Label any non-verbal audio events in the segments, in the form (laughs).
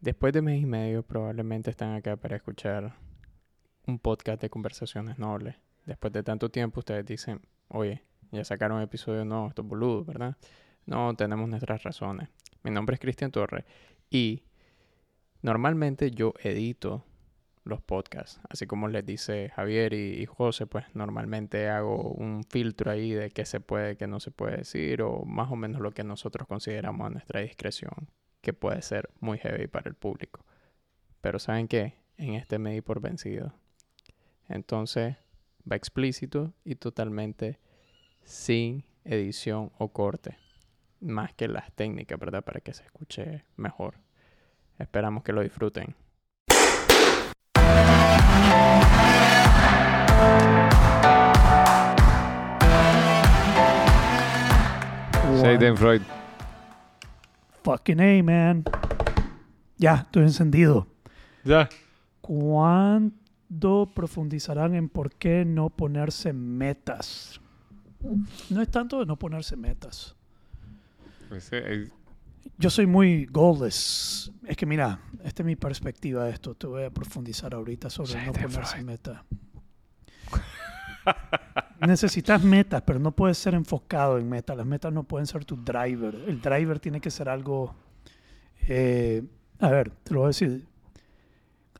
Después de mes y medio probablemente están acá para escuchar un podcast de conversaciones nobles. Después de tanto tiempo ustedes dicen, oye, ya sacaron un episodio nuevo, estos boludos, ¿verdad? No, tenemos nuestras razones. Mi nombre es Cristian Torre y normalmente yo edito los podcasts. Así como les dice Javier y, y, José, pues normalmente hago un filtro ahí de qué se puede, qué no se puede decir, o más o menos lo que nosotros consideramos a nuestra discreción, que puede ser muy heavy para el público. Pero ¿saben qué? En este me di por vencido. Entonces va explícito y totalmente sin edición o corte. Más que las técnicas, ¿verdad? Para que se escuche mejor. Esperamos que lo disfruten. Freud. Fucking A, man. Ya, estoy encendido. Ya. ¿Cuándo profundizarán en por qué no ponerse metas? No es tanto de no ponerse metas. Pues, eh, Yo soy muy goalless. Es que mira, esta es mi perspectiva de esto. Te voy a profundizar ahorita sobre no ponerse Freud. (laughs) Necesitas metas, pero no puedes ser enfocado en metas. Las metas no pueden ser tu driver. El driver tiene que ser algo... eh, a ver, te lo voy a decir.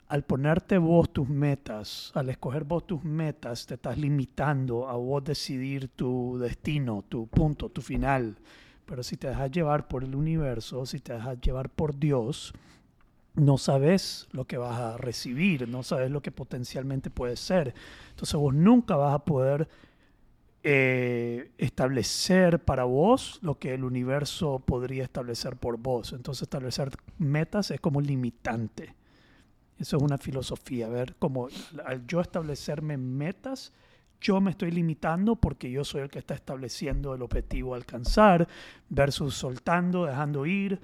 Al ponerte vos tus metas, al escoger vos tus metas, te estás limitando a vos decidir tu destino, tu punto, tu final. Pero si te dejas llevar por el universo, si te dejas llevar por Dios, no sabes lo que vas a recibir, no sabes lo que potencialmente puede ser. Entonces vos nunca vas a poder eh, establecer para vos lo que el universo podría establecer por vos. Entonces establecer metas es como limitante. Eso es una filosofía, ver, como al yo establecerme metas, yo me estoy limitando porque yo soy el que está estableciendo el objetivo a alcanzar, versus soltando, dejando ir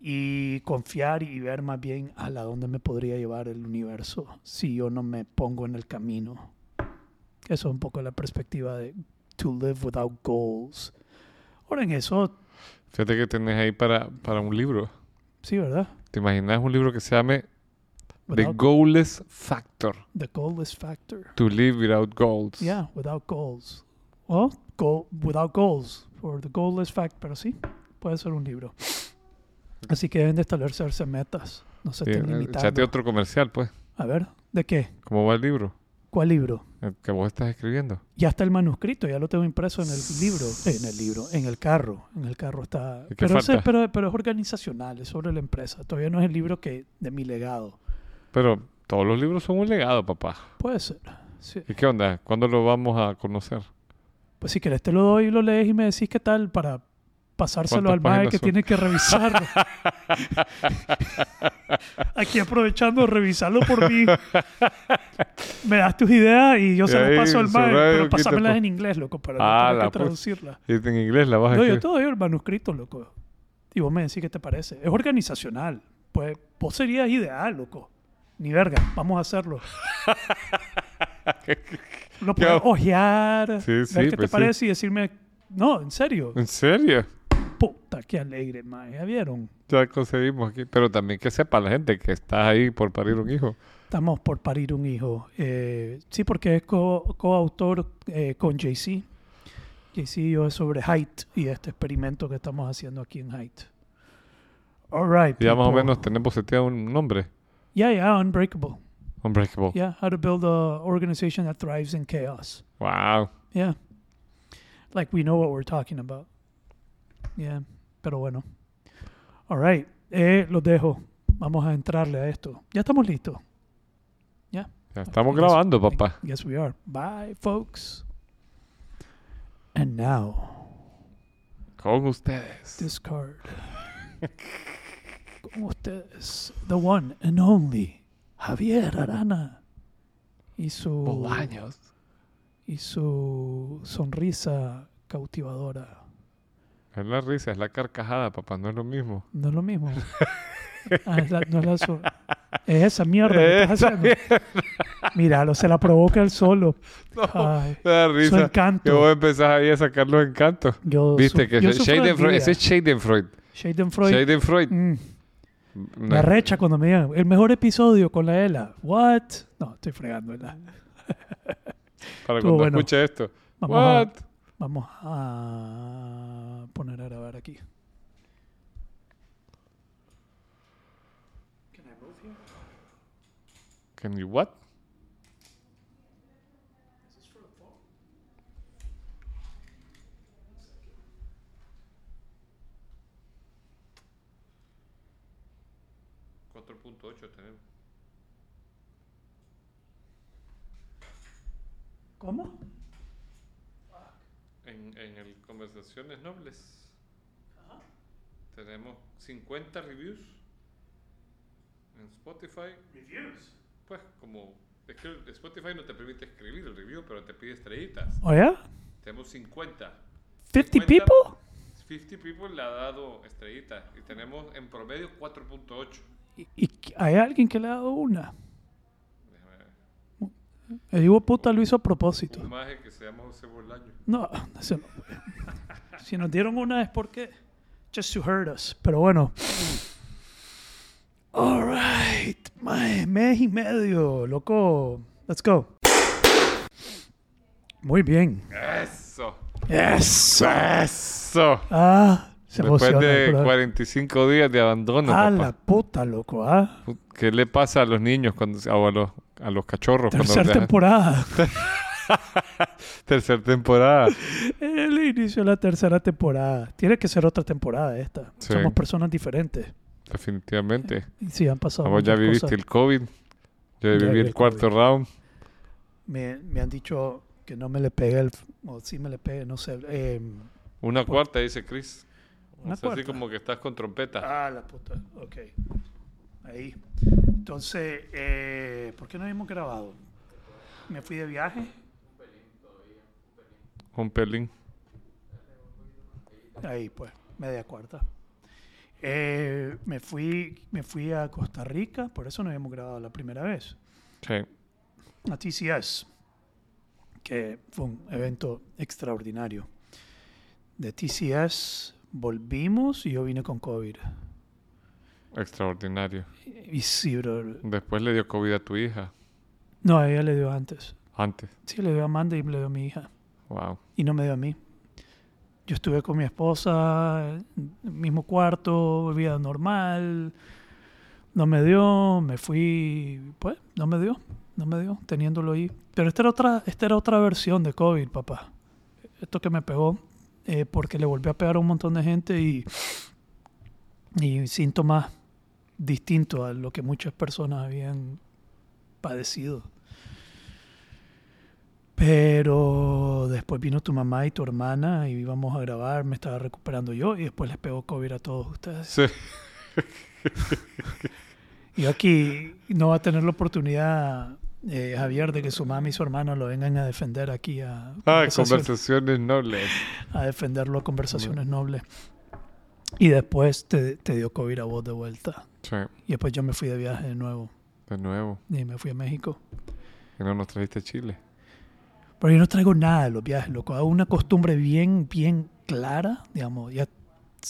y confiar y ver más bien a la dónde me podría llevar el universo si yo no me pongo en el camino. Eso es un poco la perspectiva de to live without goals. Ahora en eso, Fíjate que tenés ahí para, para un libro. sí, ¿verdad? ¿Te imaginas un libro que se llame The Goalless Factor? the goalless factor. To live without goals. Yeah, without goals. Well, go, without goals. For the goalless fact, pero sí, puede ser un libro. Así que deben de establecerse metas. No se Sí, estén eh, limitando. Echate otro comercial, pues. A ver, ¿de qué? ¿Cómo va el libro? ¿Cuál libro? El que vos estás escribiendo. Ya está el manuscrito, ya lo tengo impreso en el libro, en el libro, en el carro, en el carro está. ¿Y qué Pero, es organizacional, es sobre la empresa. Todavía no es el libro que de mi legado. Pero todos los libros son un legado, papá. Puede ser. Sí. ¿Y qué onda? ¿Cuándo lo vamos a conocer? Pues si querés te lo doy y lo lees y me decís qué tal para pasárselo ¿Cuántas al mae que son? tiene que revisarlo. (laughs) Aquí aprovechando, revisarlo por mí. Me das tus ideas y yo Y se las paso al mae, pero pásamelas pues. en inglés, loco, para Ah, no tener que pues. traducirlas. Y en inglés la vas a No, yo te doy el manuscrito, loco. Y vos me decís qué te parece. Es organizacional. Pues vos serías ideal, loco. Ni verga, vamos a hacerlo. (laughs) Lo puedes ojear, Sí, ver qué pues te sí. parece y decirme, no, en serio. ¿En serio? Puta, qué alegre, mae. ¿Ya vieron? Ya conseguimos aquí. Pero también que sepa la gente que estás ahí por parir un hijo. Estamos por parir un hijo. Eh, sí, porque es co- coautor eh, con JC. JC y yo es sobre Height y este experimento que estamos haciendo aquí en Height. All right. Ya más o menos tenemos seteado un nombre. Yeah, yeah, Unbreakable. Unbreakable. Yeah, how to build a organization that thrives in chaos. Wow. Yeah. Like we know what we're talking about. Yeah, pero bueno. All right. Eh, los dejo. Vamos a entrarle a esto. Ya estamos listos. Ya estamos Yes. grabando, papá. Yes, we are. Bye, folks. And now, Con ustedes. this card. (laughs) Con ustedes, the one and only Javier Arana. Y su, Bolaños. y su sonrisa cautivadora. Es la risa, es la carcajada, papá. No es lo mismo. No es lo mismo. (laughs) Ah, es la- no es la so- es esa mierda que estás haciendo. Míralo, se la provoca él solo. (laughs) No, Ay, me da su risa. Que encanto. vos empezás ahí a sacar los encantos. Yo Viste su- que yo de Schadenfreude, ese es Schadenfreude. Schadenfreude. Schadenfreude. Mm. Me Una- arrecha cuando me digan, el mejor episodio con la Ela. What? No, estoy fregando, ¿verdad? Para estuvo cuando bueno. escuche esto. Vamos a, What? vamos a poner a grabar aquí. Can you what? tenemos. ¿Cómo? En, en el Conversaciones Nobles tenemos 50 reviews en Spotify. Reviews. Pues como es que Spotify no te permite escribir el review, pero te pide estrellitas. ¿Oh, ya? Tenemos 50. 50 50. people? 50 people le ha dado estrellitas y tenemos en promedio 4.8. ¿Y, y hay alguien que le ha dado una? El hijo puta lo hizo a propósito. Un maje que se llama José Bolaño. No, eso no. Si nos dieron una es porque just to hurt us. Pero bueno. Alright. Mes y medio, loco. Let's go. Muy bien. Eso. Eso. Eso. Ah, se Después de brother. 45 días de abandono, Ah, papá. la puta, loco. Ah. ¿Qué le pasa a los niños cuando, o a los, a los cachorros cuando dejan- temporada. (laughs) Tercera temporada. El inicio de la tercera temporada. Tiene que ser otra temporada esta. Sí. Somos personas diferentes. Definitivamente. Sí, han pasado. Vos ya viviste cosas. el COVID. Yo Ya viví el cuarto COVID. round. Me, me han dicho que no me le pegue el... O sí me le pegue, no sé. eh, Una Por- cuarta, dice Chris. Una O sea, así como que estás con trompeta. ah, la puta. Ok. Ahí. Entonces, eh, ¿por qué no hemos grabado? Me fui de viaje. Un pelín. Ahí, pues, media cuarta. Eh, me, fui, me fui a Costa Rica, por eso no habíamos grabado la primera vez. Sí. A TCS, que fue un evento extraordinario. De TCS volvimos y yo vine con COVID. Extraordinario. Y sí, bro. Después le dio COVID a tu hija. No, a ella le dio antes. Antes. Sí, le dio a Amanda y le dio a mi hija. Wow. Y no me dio a mí. Yo estuve con mi esposa, mismo cuarto, vida normal. No me dio, me fui, pues, no me dio, no me dio, teniéndolo ahí. Pero esta era otra, esta era otra versión de COVID, papá. Esto que me pegó, eh, porque le volvió a pegar a un montón de gente y, y síntomas distintos a lo que muchas personas habían padecido. Pero después vino tu mamá y tu hermana y íbamos a grabar, me estaba recuperando yo y después les pegó COVID a todos ustedes. Sí. (laughs) Y aquí no va a tener la oportunidad, eh, Javier, de que su mamá y su hermano lo vengan a defender aquí a, Ah, conversaciones nobles. a defenderlo a conversaciones nobles. Y después te, te dio COVID a vos de vuelta. Sí. Y después yo me fui de viaje de nuevo De nuevo. y me fui a México. Que no nos trajiste a Chile. Pero yo no traigo nada de los viajes, loco. Hago una costumbre bien, bien clara, digamos. Ya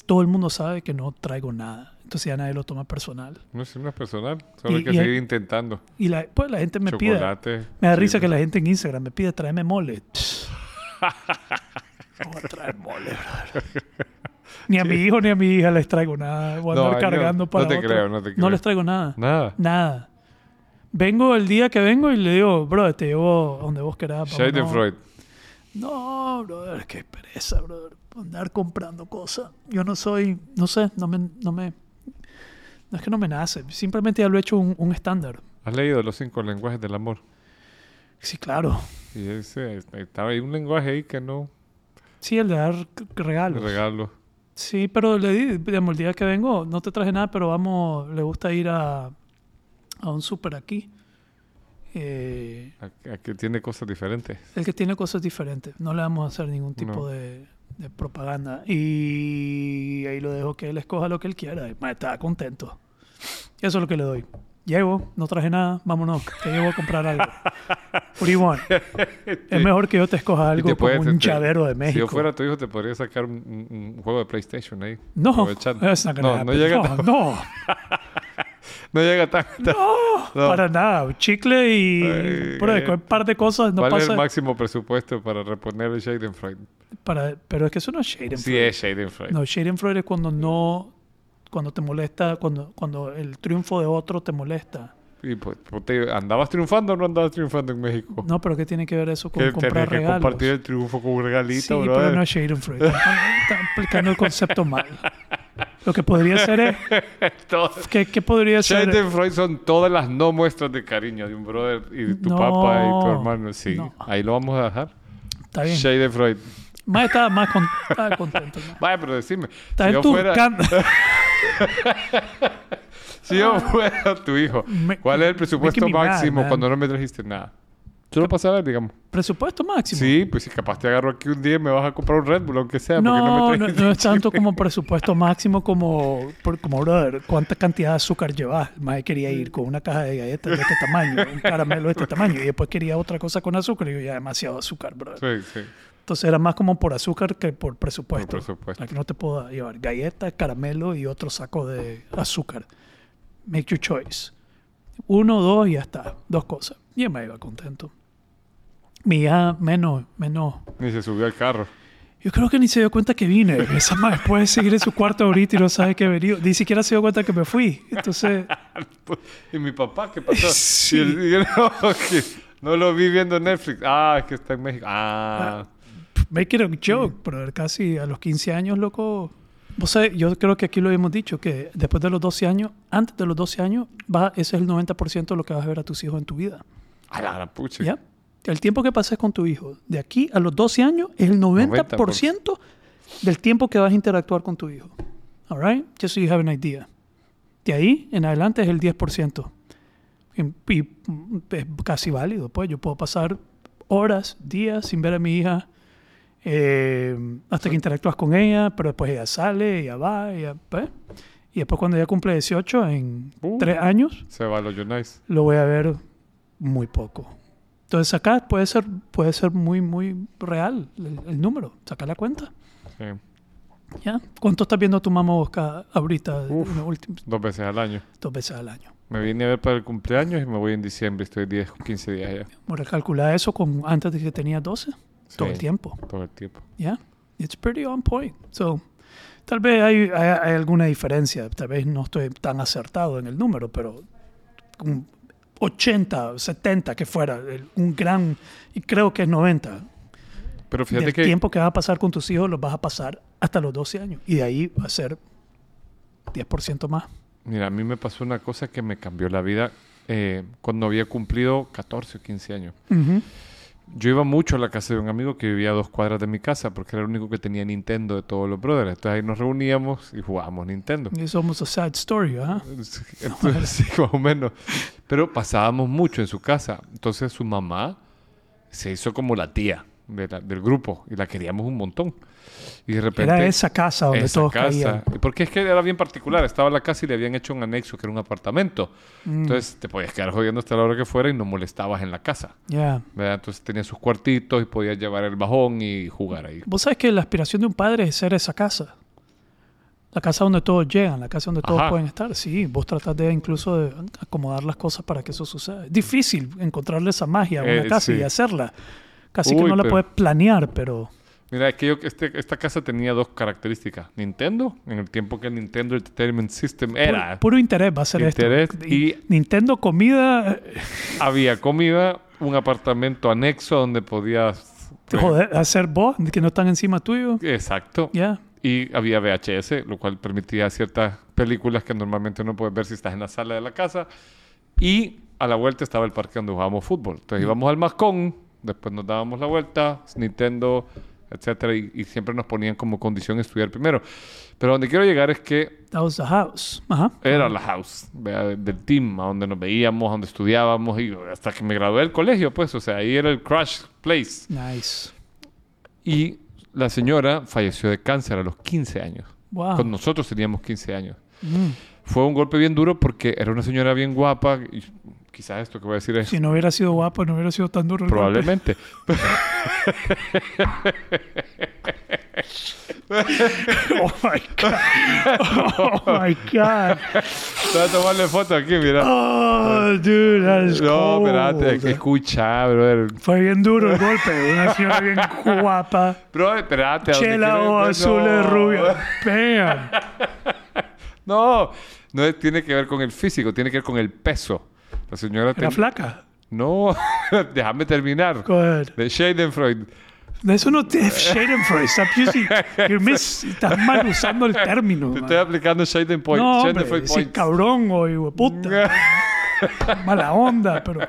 todo el mundo sabe que no traigo nada. Entonces ya nadie lo toma personal. No es, no es personal. Solo Y- hay que y- seguir intentando. Y la, pues la gente me pide... Chocolate. Me da risa chile. que la gente en Instagram me pide tráeme mole. (laughs) A traer mole, brother. Ni a mi hijo ni a mi hija les traigo nada. Voy a No, andar no, cargando no para te otro. creo, no te creo. les traigo nada. Nada. Nada. Vengo el día que vengo y le digo, bro, te llevo donde vos querás. Shade vámonos". Freud. No, brother, qué pereza, brother. Andar comprando cosas. Yo no soy, no sé, no me, no me, no es que no me nace. Simplemente ya lo he hecho un, estándar. ¿Has leído los cinco lenguajes del amor? Sí, claro. Y ese, estaba ahí un lenguaje ahí que no Sí, el de dar te regalos. Sí, pero le di, digamos, el día que vengo, no te traje nada, pero vamos, le gusta ir a, a un súper aquí. Eh, aquí tiene cosas diferentes. el que tiene cosas diferentes. No le vamos a hacer ningún tipo No. de, de propaganda. Y ahí lo dejo que él escoja lo que él quiera. Y, ma, está contento. Eso es lo que le doy. Llego, no traje nada, vámonos, te llevo a comprar algo. What do you want? (laughs) Es mejor que yo te escoja algo te puedes- como un te- llavero de Si México. yo fuera tu hijo, te podría sacar un, juego de PlayStation ahí. No, no, no llega, no, tan- no, (laughs) no llega tan... tan- no. para nada. Chicle y Ay, por ahí, ay. un par de cosas no ¿Cuál es el máximo presupuesto para reponer el Schadenfreude? Para, pero es que eso no es Schadenfreude. Sí es Schadenfreude. No, Schadenfreude es cuando no, cuando te molesta, cuando, cuando el triunfo de otro te molesta. Y pues, pues, te- ¿Andabas triunfando o no andabas triunfando en México? No, pero ¿qué tiene que ver eso con que comprar que regalos? compartir el triunfo con un regalito, sí, bro. pero no es Schadenfreude. Están aplicando el concepto mal. Lo que podría ser es... (laughs) ¿Qué, qué podría ser? Schadenfreude son todas las no muestras de cariño de un brother y de tu No, papá y tu hermano. Sí, no. ahí lo vamos a dejar. Está bien. Schadenfreude. Más estaba más con- estaba contento. ¿no? Vaya, pero decime. Está si en yo tu fuera, can- (laughs) si yo fuera tu hijo, Me- ¿cuál es el presupuesto mad, máximo cuando no me trajiste nada? Solo para saber, digamos. presupuesto máximo. Sí, pues si capaz te agarro aquí un día y me vas a comprar un Red Bull, aunque sea, porque no, me no, no es tanto como (laughs) presupuesto máximo como, por- como brother, ¿cuánta cantidad de azúcar llevas? Mae quería ir con una caja de galletas de este tamaño, un caramelo de este tamaño, y después quería otra cosa con azúcar, y yo ya demasiado azúcar, brother. Sí, sí. Entonces era más como por azúcar que por presupuesto. Por presupuesto. Aquí no te puedo llevar galletas, caramelo y otro saco de azúcar. Make your choice. Uno, dos y ya está. Dos cosas. Y me iba contento. Mi hija menos, menos. Ni se subió al carro. Yo creo que ni se dio cuenta que vine. Esa madre puede seguir en su cuarto ahorita y no sabe que he venido. Ni siquiera se dio cuenta que me fui. Entonces, (laughs) ¿Y mi papá qué pasó? (laughs) Sí. Y él- y él, (laughs) no, no lo vi viendo Netflix. Ah, es que está en México. Ah. Make it a joke, pero casi a los 15 años, loco. Vos sabés, yo creo que aquí lo hemos dicho, que después de los 12 años, antes de los 12 años, va, ese es el 90% de lo que vas a ver a tus hijos en tu vida. A la gran pucha. ¿Ya? El tiempo que pases con tu hijo, de aquí a los 12 años, es el 90%, del tiempo que vas a interactuar con tu hijo. All right? Just so you have an idea. De ahí en adelante es el 10%. Y, y, mm, es casi válido. Pues yo puedo pasar horas, días sin ver a mi hija eh, hasta que interactúas con ella, pero después ella sale, ella va, ella, pues. Y después cuando ella cumple 18, en Uh. tres años, Se va a los Unites. lo voy a ver muy poco. Entonces acá puede ser, puede ser muy, muy real el, el número. Saca la cuenta. Sí. ¿Ya? ¿Cuánto estás viendo tu mamá vos ca- ahorita Uf. en los últimos Dos veces al año. dos veces al año? Me vine a ver para el cumpleaños y me voy en diciembre. Estoy 10, 15 días allá. Bueno, calcular eso con antes de que tenía 12, todo el Sí, tiempo. Todo el tiempo. ¿Ya? It's pretty on point. So, tal vez hay, hay, hay alguna diferencia. Tal vez no estoy tan acertado en el número, pero un 80, 70 que fuera, un gran, y creo que es 90. Pero fíjate del que tiempo que vas a pasar con tus hijos los vas a pasar hasta los 12 años. Y de ahí va a ser 10% más. Mira, a mí me pasó una cosa que me cambió la vida eh, cuando había cumplido 14 o 15 años. Yo iba mucho a la casa de un amigo que vivía a dos cuadras de mi casa porque era el único que tenía Nintendo de todos los brothers. Entonces ahí nos reuníamos y jugábamos Nintendo. Es almost a sad story, ¿ah? (laughs) Entonces, sí, más o menos. Pero pasábamos mucho en su casa. Entonces su mamá se hizo como la tía de la- del grupo y la queríamos un montón. Y de repente... Era esa casa donde esa todos casa. caían. Porque es que era bien particular. Estaba la casa y le habían hecho un anexo que era un apartamento. Mm, Entonces te podías quedar jodiendo hasta la hora que fuera y no molestabas en la casa. ya. ¿verdad? Entonces tenía sus cuartitos y podías llevar el bajón y jugar ahí. Vos sabes que la aspiración de un padre es ser esa casa. La casa donde todos llegan, la casa donde todos Ajá. pueden estar. Sí, vos tratás de incluso de acomodar las cosas para que eso suceda. Es difícil encontrarle esa magia a una Eh, casa sí. y hacerla. Casi que no la pero- puedes planear, pero... Mira, es que yo, este, esta casa tenía dos características. Nintendo, en el tiempo que el Nintendo Entertainment System era, Puro, puro interés va a ser Interés esto. y- Nintendo comida, (laughs) había comida, un apartamento anexo donde podías... joder, hacer vos, que no están encima tuyo. Exacto. Ya. Y había VHS, lo cual permitía ciertas películas que normalmente no puedes ver si estás en la sala de la casa. Y a la vuelta estaba el parque donde jugábamos fútbol. Entonces íbamos al Mascón, después nos dábamos la vuelta, Nintendo, etcétera, y, y siempre nos ponían como condición estudiar primero. Pero donde quiero llegar es que That was the house. Ajá. era la house ¿vea? de- del team, a donde nos veíamos, a donde estudiábamos, y hasta que me gradué del colegio, pues, o sea, ahí era el crash place. Nice. Y la señora falleció de cáncer a los 15 años. Wow. Cuando nosotros teníamos 15 años. Mm. fue un golpe bien duro porque era una señora bien guapa. Y quizás esto que voy a decir es Si no hubiera sido guapo, no hubiera sido tan duro el golpe. probablemente. (laughs) Oh my God. Oh my God. Voy a tomarle foto aquí, mira. Oh, dude, that is No, espérate, escucha, brother. Fue bien duro el golpe. Una señora bien guapa. Bro, espérate. ¿a dónde Chela o No. azul rubio. Bam. (laughs) No, no tiene que ver con el físico, tiene que ver con el peso. La señora Era ten- flaca. No, (laughs) déjame terminar. Go ahead. De Schadenfreude. Eso no te... (laughs) Schadenfreude. Stop using... You're miss... Estás mal usando el término. Te man. estoy aplicando Schadenpoint. No, hombre. Schadenfreude Sí, points. cabrón o puta. (laughs) Mala onda, pero...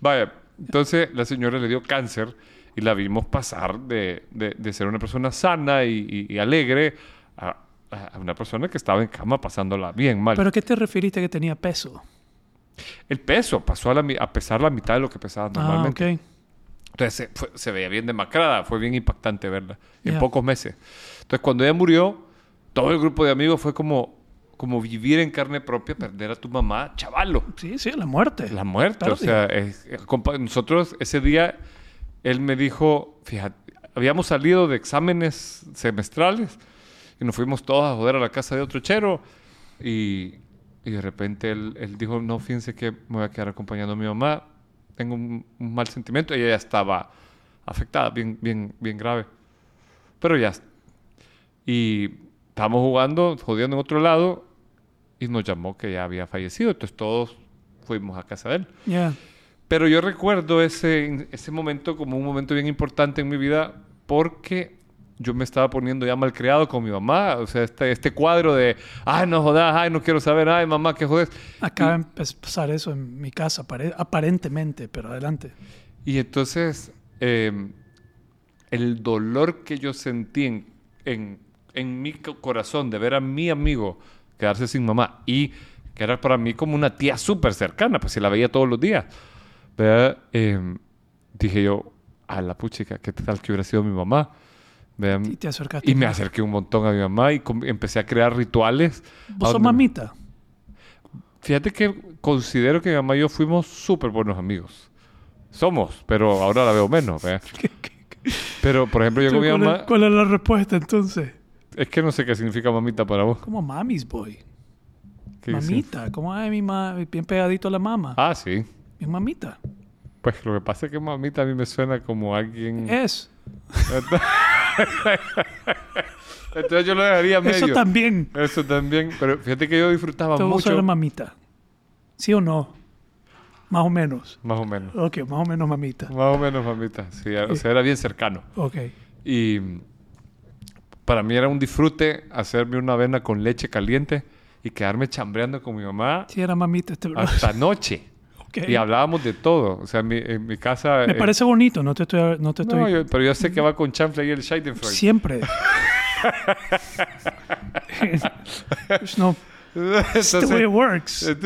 Vaya, entonces la señora le dio cáncer y la vimos pasar de, de- de ser una persona sana y, y- y alegre a, a una persona que estaba en cama pasándola bien mal. ¿Pero a qué te referiste que tenía peso? El peso pasó a, la a pesar la mitad de lo que pesaba normalmente. Ah, ok. Entonces se, se veía bien demacrada, fue bien impactante verla en Ya. pocos meses. Entonces cuando ella murió, todo el grupo de amigos fue como, como vivir en carne propia, perder a tu mamá, chavalo. Sí, sí, la muerte. La muerte, o Pérdida. sea, es- es- nosotros ese día, él me dijo, fíjate, habíamos salido de exámenes semestrales y nos fuimos todos a joder a la casa de otro chero y, y de repente él, él dijo, no, fíjense que me voy a quedar acompañando a mi mamá, tengo un, un mal sentimiento y ella ya estaba afectada, bien, bien, bien grave. Pero ya, y estábamos jugando, jodiendo en otro lado y nos llamó que ya había fallecido, entonces todos fuimos a casa de él. Ya. Pero yo recuerdo ese, ese momento como un momento bien importante en mi vida porque yo me estaba poniendo ya malcriado con mi mamá. O sea, este, este cuadro de, ay, no jodas, ay, no quiero saber, ay, mamá, qué jodes. Acaba de empezar eso en mi casa, apare- aparentemente, pero adelante. Y entonces, eh, el dolor que yo sentí en, en, en mi co- corazón de ver a mi amigo quedarse sin mamá y que era para mí como una tía súper cercana, pues si la veía todos los días. ¿verdad? Eh, dije yo, a la puchica, ¿qué tal que hubiera sido mi mamá? Y te acercaste. Y me acerqué un montón a mi mamá y empecé a crear rituales. ¿Vos a sos mamita? Fíjate que considero que mi mamá y yo fuimos súper buenos amigos. Somos, pero ahora la veo menos. (laughs) ¿verdad? Pero, por ejemplo, yo con mi ¿Cuál, es, mamá... cuál es la respuesta entonces? Es que no sé qué significa mamita para vos. Como mamis, boy. Mamita. Como ay, mi ma bien pegadito a la mama. Ah, sí. Bien mamita. Pues lo que pasa es que mamita a mí me suena como alguien... Es. (laughs) Entonces yo lo dejaría medio. Eso también. Eso también. Pero fíjate que yo disfrutaba Te mucho. eres mamita. ¿Sí o no? Más o menos. Más o menos. Ok, más o menos mamita. Más o menos mamita. Sí, o sea, era bien cercano. Ok. Y para mí era un disfrute hacerme una avena con leche caliente y quedarme chambreando con mi mamá Sí, era mamita este bro. hasta noche. Y hablábamos de todo. O sea, en mi, en mi casa... Me eh, parece bonito, no te estoy... No te estoy no, yo- pero yo sé que va con chanfle y el Schadenfreude. Siempre. (laughs) No... It's the way it works. (laughs)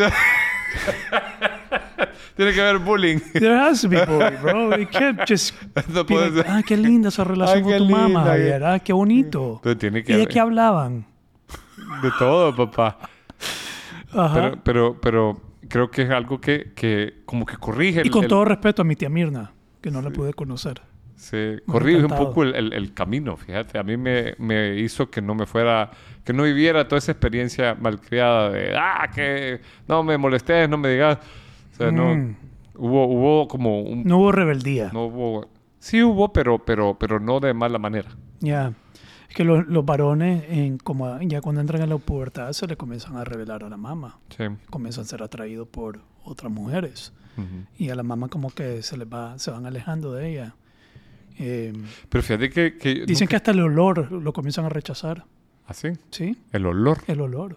Tiene que haber bullying. There has to be bully, bro. You can't just (laughs) No be like, ah, qué linda esa relación Ay, con tu mamá, Javier. Ah, qué bonito. Entonces tiene que ¿Y de qué hablaban? de todo, papá. Ajá. Pero, pero, pero creo que es algo que, que como que corrige. y con el- todo respeto a mi tía Mirna, que no la pude conocer. se corrige un poco el, el- el camino, fíjate. A mí me, me hizo que no me fuera, que no viviera toda esa experiencia malcriada de, ah, que no me molestes, no me digas. O sea, no, Mm. hubo, hubo como un, No hubo rebeldía. no hubo, sí hubo, pero, pero, pero no de mala manera. Ya. Es que los, los varones, en, como ya cuando entran en la pubertad, se le comienzan a revelar a la mamá. Sí. Comienzan a ser atraídos por otras mujeres. Y a la mamá como que se les va, se van alejando de ella. Eh, Pero fíjate que... que dicen nunca- que hasta el olor lo comienzan a rechazar. ¿Así? ¿Sí? El olor. El olor.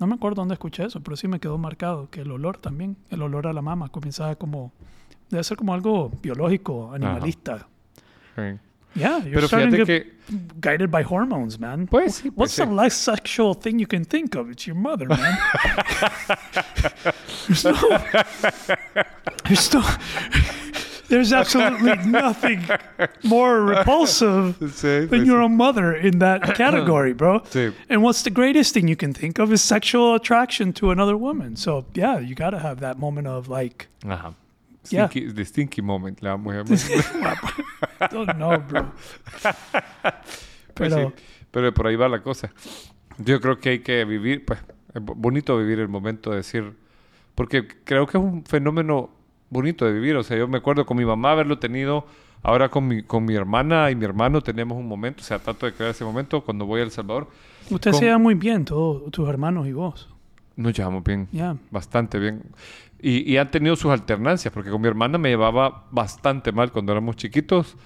No me acuerdo dónde escuché eso, pero sí me quedó marcado que el olor también, el olor a la mama, comienza como... Debe ser como algo biológico, animalista. Sí. Yeah, you're Pero starting to get que... guided by hormones, man. Pues sí, pues What's the sí. less sexual thing you can think of? It's your mother, man. (laughs) there's no... There's no... There's absolutely nothing more repulsive Sí, than your own mother in that category, bro. And what's the greatest thing you can think of is sexual attraction to another woman. So yeah, you gotta have that moment of like, Ajá. Yeah. Stinky, the stinky moment, la vamos a llamar. don't know, bro. Pues Pero sí, pero por ahí va la cosa. Yo creo que hay que vivir, pues, es bo- bonito vivir el momento de decir, porque creo que es un fenómeno bonito de vivir. O sea, yo me acuerdo con mi mamá haberlo tenido, ahora con mi, con mi hermana y mi hermano tenemos un momento, o sea, trato de crear ese momento cuando voy a El Salvador. usted con- se lleva muy bien, todos tus hermanos y vos. Nos llevamos bien, Yeah. bastante bien. Y, y han tenido sus alternancias, porque con mi hermana me llevaba bastante mal cuando éramos chiquitos.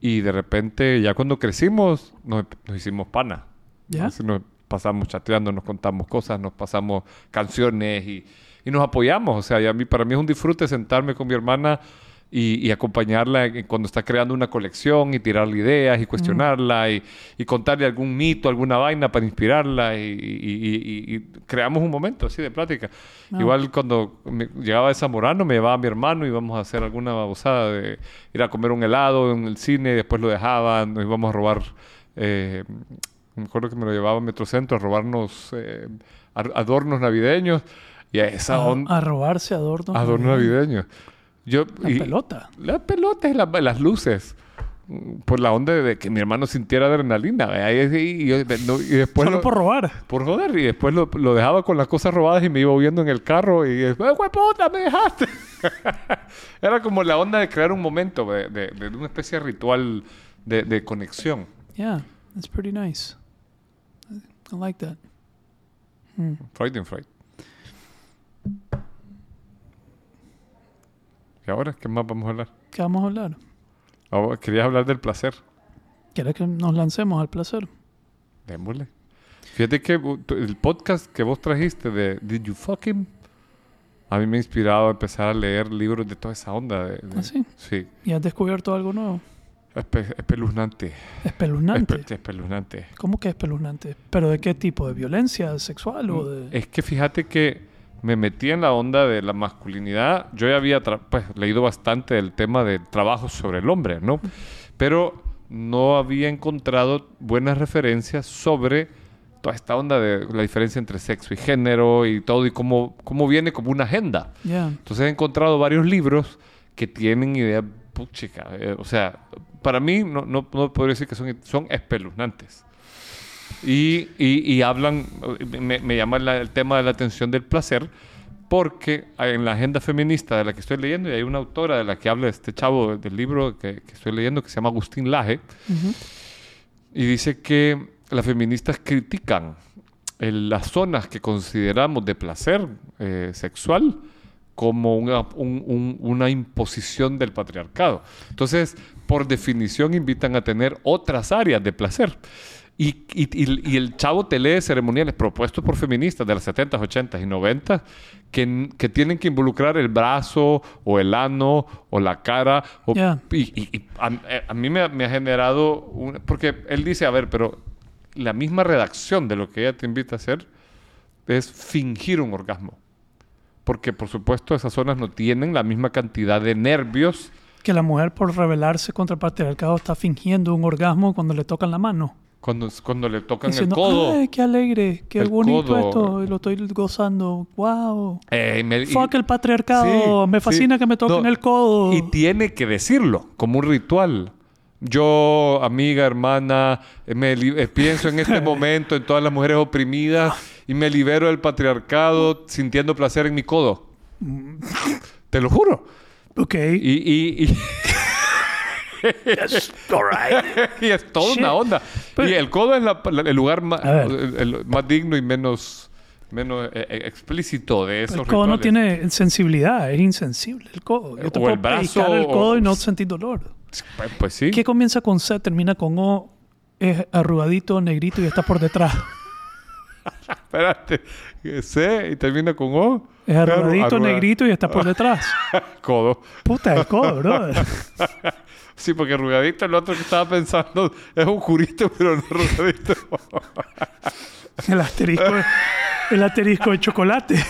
Y de repente, ya cuando crecimos, nos, nos hicimos pana. ¿Ya? Así nos pasamos chateando, nos contamos cosas, nos pasamos canciones y, y nos apoyamos. O sea, y a mí, para mí es un disfrute sentarme con mi hermana y, y acompañarla cuando está creando una colección y tirarle ideas y cuestionarla y, y contarle algún mito, alguna vaina para inspirarla y, y- y- y creamos un momento así de plática. Ah. Igual cuando me- llegaba de Zamorano me llevaba a mi hermano y íbamos a hacer alguna babosada de ir a comer un helado en el cine, después lo dejaban, nos íbamos a robar... eh, me acuerdo que me lo llevaba a Metrocentro a robarnos eh, adornos navideños y a esa A, onda a robarse adornos. adornos navideños. Yo, La y- pelota. Las pelotas, la- las luces. Por la onda de que mi hermano sintiera adrenalina. Y, yo- no, y después Solo lo- por robar. por joder, y después lo, lo dejaba con las cosas robadas y me iba huyendo en el carro y después, ¡güey, puta, me dejaste! (laughs) Era como la onda de crear un momento, de, de- de una especie de ritual de, de conexión. Yeah, that's pretty nice. I like that. Hmm. Freud and Freud. ¿Y ahora qué más vamos a hablar? ¿Qué vamos a hablar? Ahora, querías hablar del placer. ¿Quieres que nos lancemos al placer? Démosle. Fíjate que el podcast que vos trajiste de Did You Fuck Him? A mí me ha inspirado a empezar a leer libros de toda esa onda. De, de- ¿Ah, sí? Sí. ¿Y has descubierto algo nuevo? Espe- espeluznante. Espeluznante. Espe- espeluznante. ¿Cómo que espeluznante? ¿Pero de qué tipo? ¿De violencia sexual o de...? Es que fíjate que me metí en la onda de la masculinidad. Yo ya había pues, leído bastante del tema del trabajo sobre el hombre, ¿no? Pero no había encontrado buenas referencias sobre toda esta onda de la diferencia entre sexo y género y todo y cómo, cómo viene como una agenda. Ya. Entonces he encontrado varios libros que tienen ideas, puchica, eh, o sea, para mí no, no, no podría decir que son, son espeluznantes. Y, y- y hablan, me, me llama la- el tema de la atención del placer, porque en la agenda feminista de la que estoy leyendo, y hay una autora de la que habla este chavo del libro que, que estoy leyendo, que se llama Agustín Laje, Ujú. y dice que las feministas critican el- las zonas que consideramos de placer eh, sexual como una, un- un- una imposición del patriarcado. Entonces, por definición, invitan a tener otras áreas de placer. Y, y- y- el chavo te lee ceremoniales propuestos por feministas de las 70s, 80s y 90s que, que tienen que involucrar el brazo o el ano o la cara. o- Ya. y, y- a, a mí me, ha- me ha generado... un- porque él dice, a ver, pero la misma redacción de lo que ella te invita a hacer es fingir un orgasmo. Porque, por supuesto, esas zonas no tienen la misma cantidad de nervios. Que la mujer por rebelarse contra el patriarcado está fingiendo un orgasmo cuando le tocan la mano. Cuando, cuando le tocan Diciendo, el codo. ¡ay, qué alegre! ¡Qué El bonito codo. esto! Lo estoy gozando. ¡Wow! Eh, me- y- Fuck el patriarcado. Sí, Me fascina sí. que me toquen No, el codo. Y tiene que decirlo, como un ritual. Yo, amiga, hermana, eh, me eh, pienso en este (laughs) momento en todas las mujeres oprimidas y me libero del patriarcado sintiendo placer en mi codo. Te lo juro. ok. Y, y, y- (laughs) Yes, all right. (laughs) y es toda Shit. una onda. Pero- y el codo es la- la- el lugar más, A ver. el- el más digno y menos, menos eh, eh, explícito de esos El codo no tiene sensibilidad, es insensible el codo. Yo te O puedo el brazo, el o- codo y no sentir dolor. Pues, pues sí. ¿Qué comienza con C, termina con O, es arrugadito, negrito y está por detrás? (laughs) Espérate. C y termina con O. Es arrugadito, Claro, arruga- negrito y está por detrás. (laughs) Codo. Puta, el codo, brother. Sí, porque arrugadito el otro que estaba pensando es un jurito, pero no arrugadito. (laughs) El asterisco, el asterisco de chocolate. (laughs)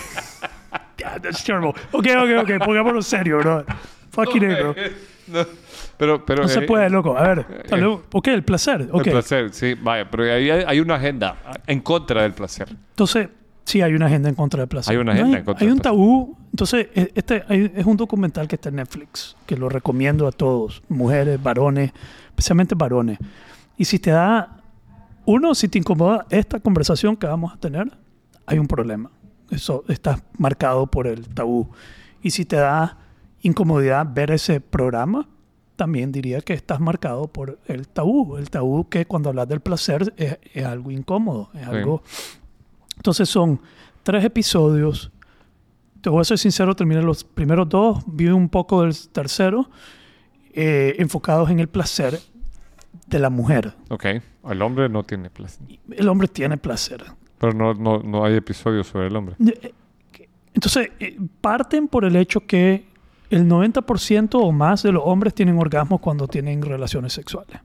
Yeah, that's terrible. Ok, ok, ok, pongámoslo serio, bro. Fucking A, bro. No, pero, pero, No se eh, puede, loco. A ver, eh, dale, ok, el placer. El placer, sí, vaya, pero ahí hay, hay una agenda en contra del placer. Entonces, sí hay una agenda en contra del placer. Hay una No agenda en contra Hay un tabú. Entonces, e- este hay- es un documental que está en Netflix, que lo recomiendo a todos, mujeres, varones, especialmente varones. Y si te da, uno, si te incomoda esta conversación que vamos a tener, hay un problema. Eso está marcado por el tabú. Y si te da incomodidad ver ese programa, también diría que estás marcado por el tabú. El tabú que cuando hablas del placer es, es algo incómodo, es algo... Entonces son tres episodios. Te voy a ser sincero, terminé los primeros dos, vi un poco del tercero, eh, enfocados en el placer de la mujer. Ok, el hombre no tiene placer. El hombre tiene placer. Pero no, no, no hay episodios sobre el hombre. Eh, Entonces, eh, parten por el hecho que el 90% o más de los hombres tienen orgasmos cuando tienen relaciones sexuales.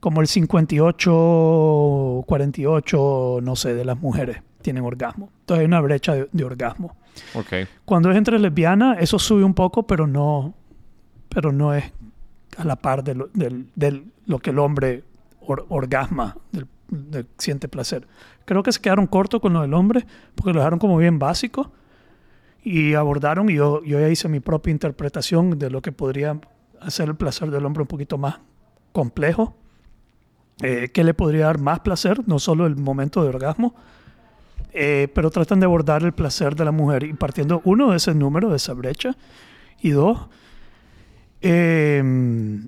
Como el 58, 48, no sé, de las mujeres tienen orgasmo. Entonces hay una brecha de, de orgasmo. Ok, Cuando es entre lesbianas, eso sube un poco, pero no, pero no es a la par de lo, del- del- lo que el hombre or- orgasma, del- siente placer. Creo que se quedaron cortos con lo del hombre, porque lo dejaron como bien básico y abordaron, y yo, yo ya hice mi propia interpretación de lo que podría hacer el placer del hombre un poquito más complejo. Eh, ¿Qué le podría dar más placer? No solo el momento de orgasmo, eh, pero tratan de abordar el placer de la mujer y partiendo uno de ese número, de esa brecha, y dos, eh,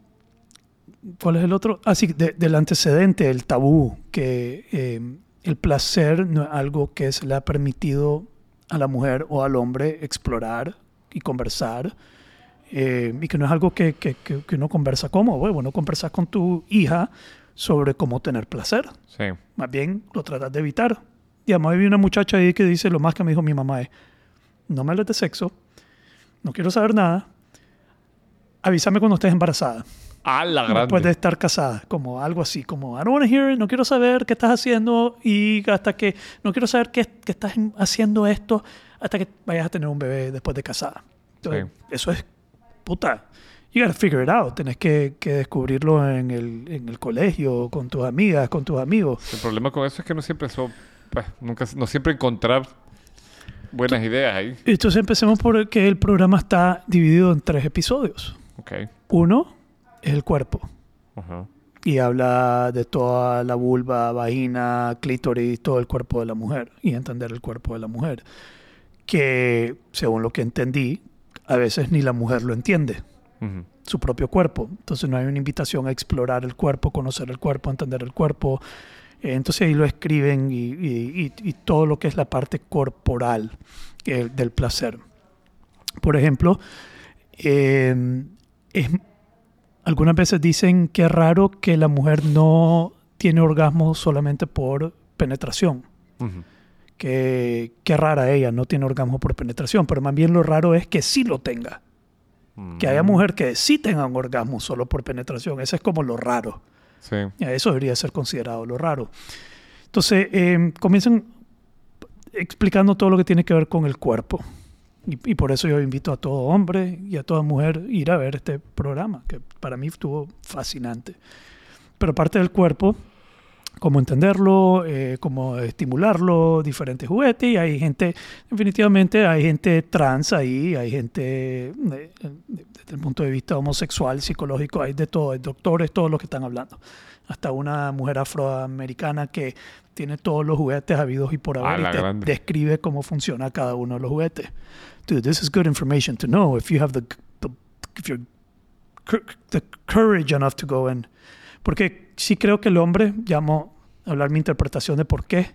¿cuál es el otro? Así, del antecedente, el tabú, que eh, el placer no es algo que se le ha permitido a la mujer o al hombre explorar y conversar. eh, y que no es algo que, que- que uno conversa como, bueno, no conversas con tu hija sobre cómo tener placer. sí. Más bien lo tratas de evitar. Además hay una muchacha ahí que dice, lo más que me dijo mi mamá es, no me hables de sexo, no quiero saber nada, avísame cuando estés embarazada, A la después de grande. estar casada, como algo así, como, I don't want to hear it, no quiero saber qué estás haciendo y hasta que, no quiero saber que, que estás haciendo esto hasta que vayas a tener un bebé después de casada. Entonces, eso es, puta, you gotta figure it out, tenés que, que descubrirlo en el, en el colegio, con tus amigas, con tus amigos. El problema con eso es que no siempre son, pues, nunca, no siempre encontrar buenas ideas ahí. Entonces empecemos por que el programa está dividido en tres episodios. Ok. Uno es el cuerpo Ajá. y habla de toda la vulva, vagina, clítoris, todo el cuerpo de la mujer y entender el cuerpo de la mujer. Que según lo que entendí, a veces ni la mujer lo entiende, Su propio cuerpo. Entonces no hay una invitación a explorar el cuerpo, conocer el cuerpo, entender el cuerpo. Eh, Entonces ahí lo escriben y, y- y- y todo lo que es la parte corporal eh, del placer. Por ejemplo, eh, es- algunas veces dicen que es raro que la mujer no tiene orgasmo solamente por penetración. Que, que rara ella, no tiene orgasmo por penetración, pero más bien lo raro es que sí lo tenga. Que haya mujer que sí tenga un orgasmo solo por penetración. Eso es como lo raro. Sí. Eso debería ser considerado lo raro. Entonces, eh, comienzan explicando todo lo que tiene que ver con el cuerpo. Y, y por eso yo invito a todo hombre y a toda mujer a ir a ver este programa, que para mí estuvo fascinante. Pero parte del cuerpo, cómo entenderlo, eh, cómo estimularlo, diferentes juguetes. Y hay gente, definitivamente hay gente trans ahí, hay gente eh, desde el punto de vista homosexual, psicológico, hay de todo, hay doctores, todos los que están hablando. Hasta una mujer afroamericana que tiene todos los juguetes habidos y por Ah, haber la y te describe cómo funciona cada uno de los juguetes. Dude, this is good information to know if you have the, the if you're the courage enough to go in. Porque sí creo que el hombre, llamo a hablar mi interpretación de por qué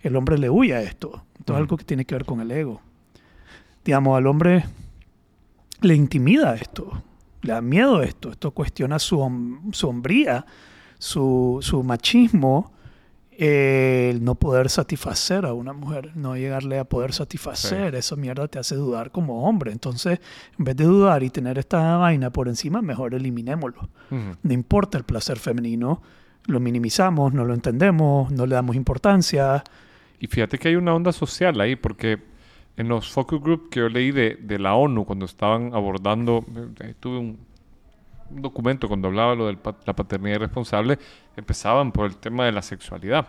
el hombre le huye a esto. Esto es algo que tiene que ver con el ego. Digamos, al hombre le intimida esto, le da miedo esto, esto cuestiona su, su hombría, su, su machismo, eh, el no poder satisfacer a una mujer, no llegarle a poder satisfacer, esa mierda te hace dudar como hombre. Entonces, en vez de dudar y tener esta vaina por encima, mejor eliminémoslo. Ujú. No importa el placer femenino, lo minimizamos, no lo entendemos, no le damos importancia. Y fíjate que hay una onda social ahí, porque en los focus group que yo leí de, de la ONU, cuando estaban abordando, eh, tuve un un documento cuando hablaba lo de la paternidad irresponsable, empezaban por el tema de la sexualidad.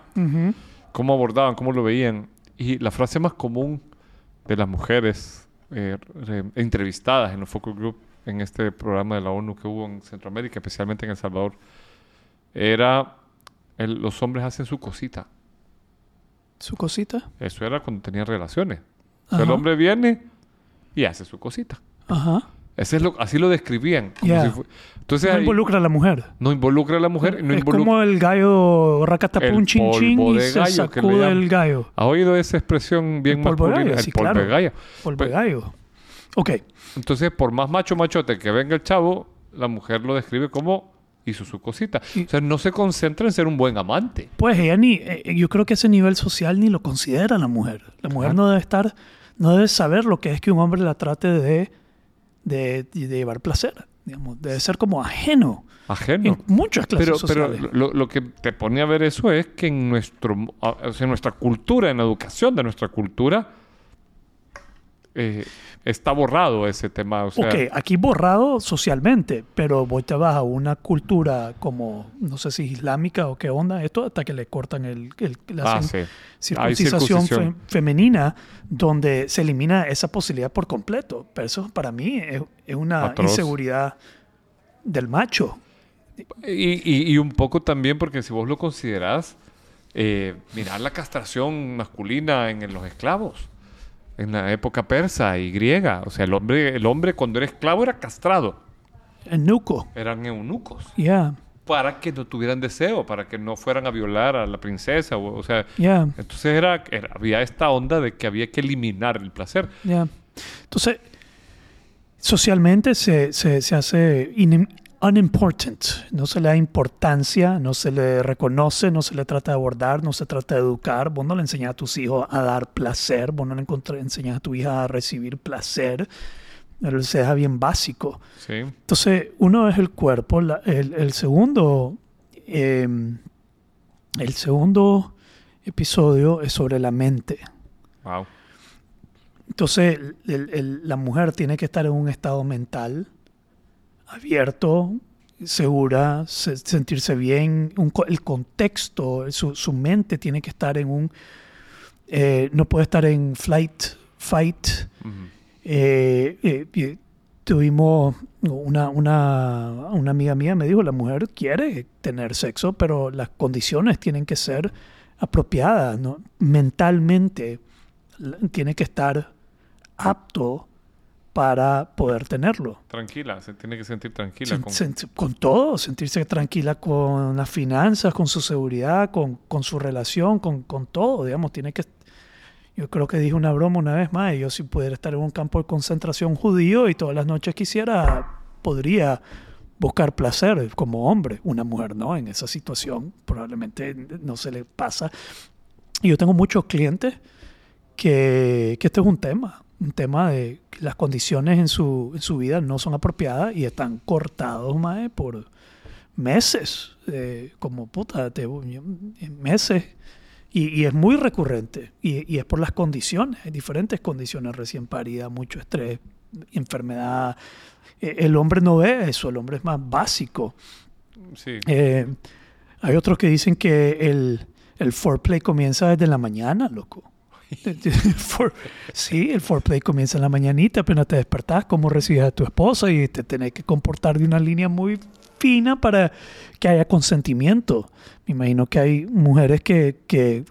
Cómo abordaban, cómo lo veían. Y la frase más común de las mujeres eh, re- entrevistadas en los focus group en este programa de la ONU que hubo en Centroamérica, especialmente en El Salvador, era el- los hombres hacen su cosita. Su cosita. Eso era cuando tenían relaciones. O sea, el hombre viene y hace su cosita. Ajá. Ese es lo, así lo describían. como si Entonces, No ahí involucra a la mujer. no involucra a la mujer no es involucra... como el gallo racatapun chin chin polvo y se sacude el gallo. ¿Has oído esa expresión bien El polvo masculina? gallo, el sí, polvo de claro. gallo. Polvo Pues- gallo. Ok. Entonces, por más macho machote que venga el chavo, la mujer lo describe como hizo su cosita. Y- O sea, no se concentra en ser un buen amante. Pues ella ni, eh, yo creo que ese nivel social ni lo considera la mujer. La mujer Ah. no debe estar, no debe saber lo que es que un hombre la trate de, de, de llevar placer. Digamos, debe ser como ajeno Ajeno. en muchas clases Pero, pero sociales. lo, lo que te pone a ver eso es que en nuestro en nuestra cultura, en la educación de nuestra cultura, eh, está borrado ese tema. O sea, ok, aquí borrado socialmente, pero vos te vas a una cultura como, no sé si islámica o qué onda, esto hasta que le cortan el, el- le ah, sí. Hay circuncisión fe- circuncisión. femenina, donde se elimina esa posibilidad por completo. Pero eso para mí es, es una Atroz. inseguridad del macho. Y, y- y un poco también porque si vos lo considerás, eh, mirar la castración masculina en, en los esclavos, en la época persa y griega. O sea, el hombre, el hombre cuando era esclavo era castrado, El nuco, eran eunucos, ya, para que no tuvieran deseo, para que no fueran a violar a la princesa. O, o sea, ya, entonces era, era- había esta onda de que había que eliminar el placer. ya. Entonces, socialmente se, se, se hace unimportant. No se le da importancia, no se le reconoce, no se le trata de abordar, no se trata de educar. Vos no le enseñas a tus hijos a dar placer, vos no le enseñas a tu hija a recibir placer. Pero se deja bien básico. ¿sí? Entonces, uno es el cuerpo, la- el, el segundo, eh, el segundo episodio es sobre la mente. Wow. Entonces, el- el- la mujer tiene que estar en un estado mental abierto, segura, se- sentirse bien, un el contexto, su, su mente tiene que estar en un, eh, no puede estar en flight, fight, eh, eh, eh, tuvimos una, una, una amiga mía me dijo, la mujer quiere tener sexo, pero las condiciones tienen que ser apropiadas, ¿no? Mentalmente tiene que estar apto para poder tenerlo. Tranquila, se tiene que sentir tranquila. Sen- con- sen- con todo, sentirse tranquila con las finanzas, con su seguridad, con, con su relación, con, con todo, digamos, tiene que... Yo creo que dije una broma una vez más, yo si pudiera estar en un campo de concentración judío y todas las noches quisiera, podría buscar placer como hombre, una mujer no, en esa situación probablemente no se le pasa. Y yo tengo muchos clientes que, que este es un tema, un tema de que las condiciones en su, en su vida no son apropiadas y están cortados mae, por meses, eh, como puta, te- meses. Y, y es muy recurrente y, y es por las condiciones, hay diferentes condiciones, recién parida, mucho estrés, enfermedad. Eh, El hombre no ve eso, el hombre es más básico. Sí. Eh, hay otros que dicen que el, el foreplay comienza desde la mañana, loco. (laughs) For- sí, el foreplay comienza en la mañanita, apenas te despertás, cómo recibes a tu esposa y te tenés que comportar de una línea muy fina para que haya consentimiento. Me imagino que hay mujeres que, que,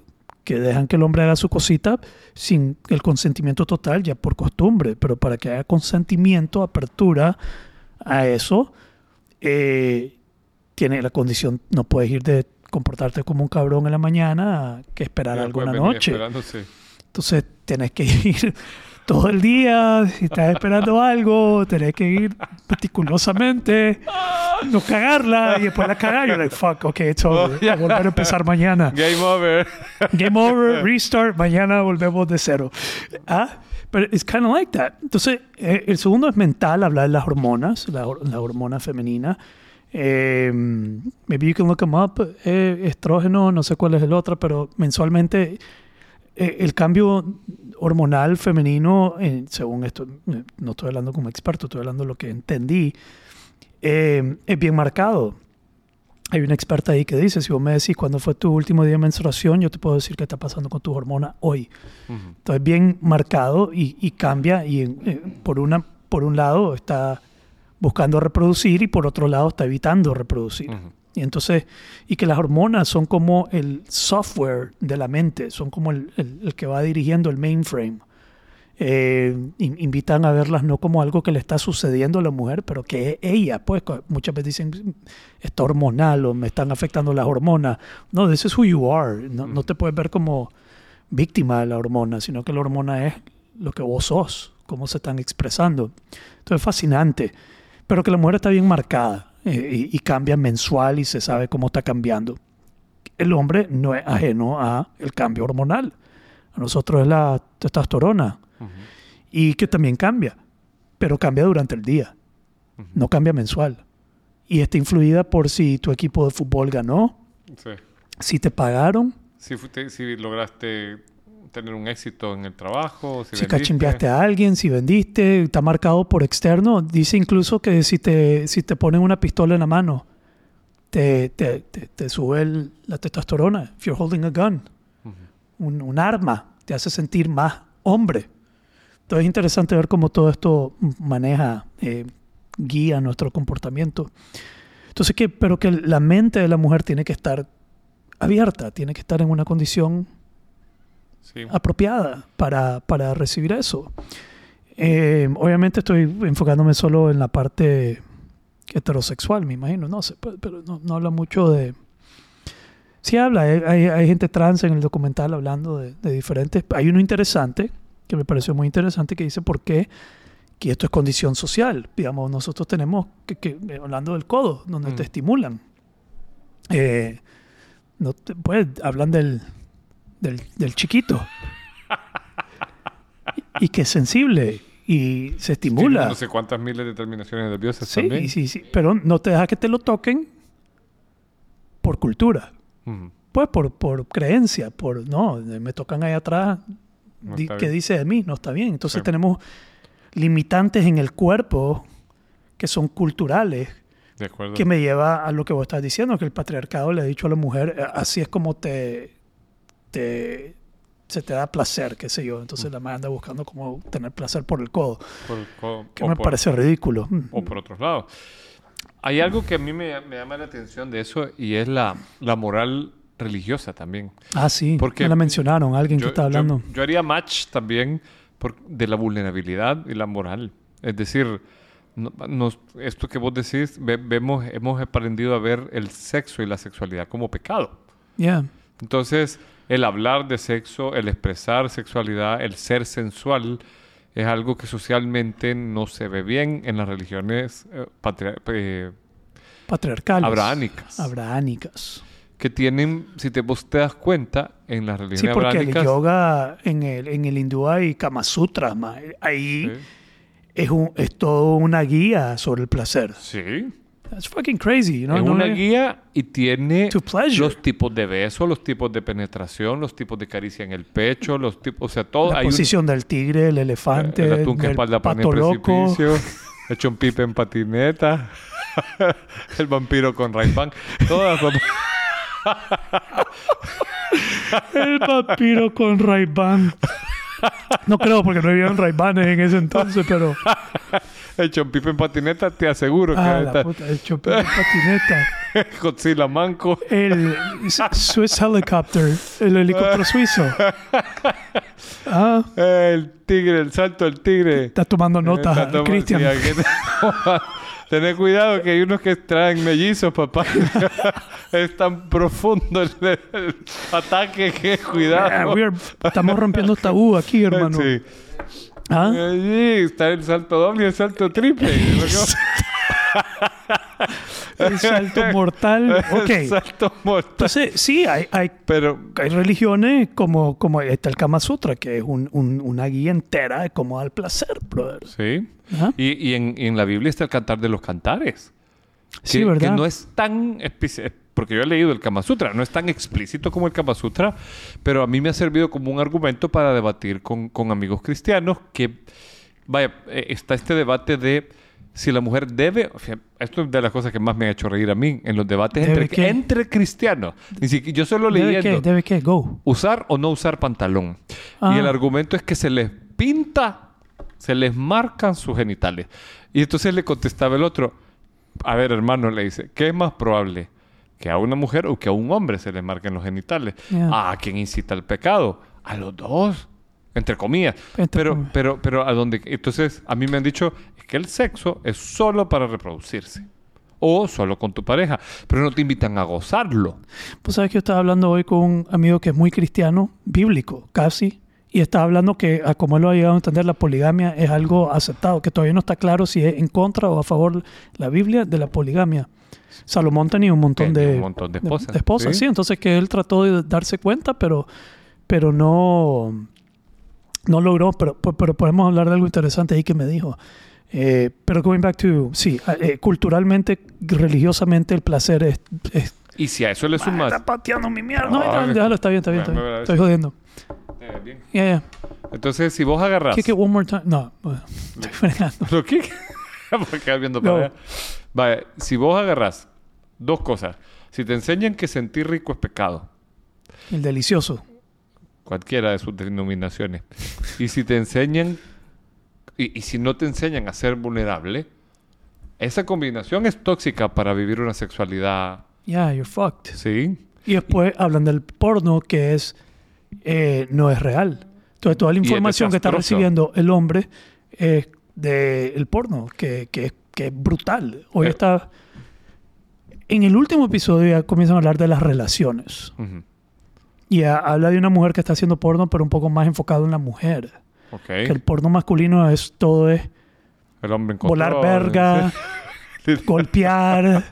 que dejan que el hombre haga su cosita sin el consentimiento total, ya por costumbre, pero para que haya consentimiento, apertura a eso, eh, tiene la condición, no puedes ir de comportarte como un cabrón en la mañana a que esperar algo en la noche. sí. Entonces tenés que (laughs) ir todo el día, si estás esperando algo, tenés que ir meticulosamente, no cagarla y después la cagar. You're like, fuck, ok, it's over. (laughs) A volver a empezar mañana. Game over. Game over, (laughs) restart, mañana volvemos de cero. Ah, pero it's kind of like that. Entonces, eh, el segundo es mental, hablar de las hormonas, la, la hormona femenina. Eh, maybe you can look them up. Eh, estrógeno, no sé cuál es el otro, pero mensualmente el cambio hormonal femenino, eh, según esto, eh, no estoy hablando como experto, estoy hablando de lo que entendí, eh, es bien marcado. Hay una experta ahí que dice, si vos me decís cuándo fue tu último día de menstruación, yo te puedo decir qué está pasando con tu hormona hoy. Ujú. Entonces, bien marcado y, y cambia. Y eh, por, una, por un lado está buscando reproducir y por otro lado está evitando reproducir. Y entonces, y que las hormonas son como el software de la mente, son como el, el- el que va dirigiendo el mainframe. Eh, in- invitan a verlas no como algo que le está sucediendo a la mujer, pero que es ella, pues muchas veces dicen, está hormonal o me están afectando las hormonas. No, this is who you are. No, no te puedes ver como víctima de la hormona, sino que la hormona es lo que vos sos, cómo se están expresando. Entonces es fascinante, pero que la mujer está bien marcada eh, y, y cambia mensual y se sabe cómo está cambiando. El hombre no es ajeno a el cambio hormonal. A nosotros es la testosterona y que también cambia, pero cambia durante el día, no cambia mensual. Y está influida por si tu equipo de fútbol ganó, Sí. si te pagaron, Si, fuiste- si lograste tener un éxito en el trabajo, si, si a alguien, si vendiste, está marcado por externo. Dice incluso que si te, si te ponen una pistola en la mano, te, te, te, te sube el- la testosterona. If you're holding a gun, un arma, te hace sentir más hombre. Entonces es interesante ver cómo todo esto maneja, eh, guía nuestro comportamiento. Entonces, que, pero que la mente de la mujer tiene que estar abierta, tiene que estar en una condición Sí. apropiada para, para recibir eso. Eh, obviamente estoy enfocándome solo en la parte heterosexual, me imagino, no sé, pero, no, no habla mucho de... Sí habla, hay, hay- gente trans en el documental hablando de, de diferentes... Hay uno interesante, que me pareció muy interesante, que dice por qué que esto es condición social. Digamos, nosotros tenemos, que, que- eh, hablando del codo, donde Mm. te estimulan. Eh, no te- pues hablan del, del, del chiquito. y, que es sensible y se Tiene estimula. No sé cuántas miles de terminaciones nerviosas Sí, también. sí, sí, pero no te deja que te lo toquen por cultura, pues por, por creencia, por no, me tocan ahí atrás, No di- ¿qué dice de mí? No está bien. Entonces Sí. tenemos limitantes en el cuerpo que son culturales, De acuerdo. que me lleva a lo que vos estás diciendo, que el patriarcado le ha dicho a la mujer, eh, así es como te, te se te da placer, qué sé yo. Entonces Mm. la madre anda buscando cómo tener placer por el codo, Por el co- que me por- parece ridículo. Mm. o por otros lados. Hay algo que a mí me, me llama la atención de eso y es la, la moral religiosa también. Ah, sí, Porque me la mencionaron, alguien que Yo, está yo- hablando. yo haría match también por- de la vulnerabilidad y la moral. Es decir, no- nos- esto que vos decís, ve- vemos, hemos aprendido a ver el sexo y la sexualidad como pecado. Yeah. Entonces, el hablar de sexo, el expresar sexualidad, el ser sensual, es algo que socialmente no se ve bien en las religiones eh, eh, Patriarcales. abrahámicas. Abrahámicas. que tienen, si te, vos te das cuenta, en las Sí, religiones porque el abrahámicas... yoga en el, en el hindú hay Kama Sutra, ma. ahí Sí. es, un, es todo una guía sobre el placer. Sí. That's fucking crazy, you know? es No una le- guía y tiene los tipos de beso, los tipos de penetración, los tipos de caricia en el pecho, los tipos, o sea, todo. La hay un- posición del tigre, el elefante, el atún que el espalda pone en pato loco. precipicio, (laughs) el chompipe en patineta, (laughs) el vampiro con ray todas como- (laughs) El vampiro con ray No creo porque no habían ray en ese entonces, pero... (laughs) el chompipe en patineta, te aseguro Ah, que la está puta, el chopper de patineta. (laughs) Godzilla manco. El Swiss Helicopter, el helicóptero suizo. (laughs) Ah, El tigre, el salto del tigre. está tomando notas, Cristian. sí, Tener cuidado que hay unos que traen mellizos, papá. (laughs) es tan profundo el, el ataque que cuidado. are- estamos rompiendo tabú aquí, hermano. Sí. ¿Ah? Allí está el salto doble y el salto triple. (laughs) El salto mortal. (laughs) Ok. El salto mortal. Entonces, sí, hay, hay, Pero hay religiones como, como está el Kama Sutra, que es un- un- una guía entera de cómo dar placer, brother. sí. Y, y en, y en la Biblia está el cantar de los cantares. Sí, que, ¿verdad? que no es tan porque yo he leído el Kama Sutra, no es tan explícito como el Kama Sutra, pero a mí me ha servido como un argumento para debatir con, con amigos cristianos que, vaya, eh, está este debate de si la mujer debe, esto es de las cosas que más me ha hecho reír a mí en los debates ¿Debe entre, qué? entre cristianos. Ni siquiera, yo solo ¿Debe leyendo qué? ¿Debe qué? Go. usar o no usar pantalón. Ah. Y el argumento es que se les pinta, se les marcan sus genitales. Y entonces le contestaba el otro, a ver hermano, le dice, ¿qué es más probable? ¿Que a una mujer o que a un hombre se le marquen los genitales? Yeah. ¿A quién incita al pecado? A los dos. Entre comillas. Entre pero, comillas. pero, pero a donde... Entonces, a mí me han dicho que el sexo es solo para reproducirse. O solo con tu pareja. Pero no te invitan a gozarlo. Pues sabes que yo estaba hablando hoy con un amigo que es muy cristiano, bíblico, casi, y estaba hablando que, a como él lo ha llegado a entender, la poligamia es algo aceptado, que todavía no está claro si es en contra o a favor la Biblia de la poligamia. Salomón tenía un montón Tenía de, un montón de esposas, esposas, sí. sí, entonces que él trató de darse cuenta, pero, pero no, no logró. Pero, pero podemos hablar de algo interesante ahí que me dijo. Eh, pero going back to, sí, eh, culturalmente, religiosamente, el placer es, es Y si a eso le sumas... Está pateando mi mierda. No, Ah, no, déjalo, está bien, está bien. Está bien. Estoy jodiendo. Eh, bien. Ya, ya. Entonces, si vos agarras... Kick it one more time. No, bueno, estoy fregando. ¿Lo que? (laughs) Porque viendo para No. allá. Vaya, si vos agarras dos cosas. Si te enseñan que sentir rico es pecado, El delicioso. cualquiera de sus denominaciones, y si te enseñan, y, y si no te enseñan a ser vulnerable, esa combinación es tóxica para vivir una sexualidad, Yeah, you're fucked. ¿sí? Y después hablan del porno que es eh, no es real. Entonces toda la Y información que está recibiendo el hombre es del porno, que, que, es- que es brutal. Hoy Eh. está... En el último episodio ya comienzan a hablar de las relaciones. Ujú. Y a- habla de una mujer que está haciendo porno, pero un poco más enfocado en la mujer. Ok. Que el porno masculino es todo es El hombre en volar verga, (laughs) golpear,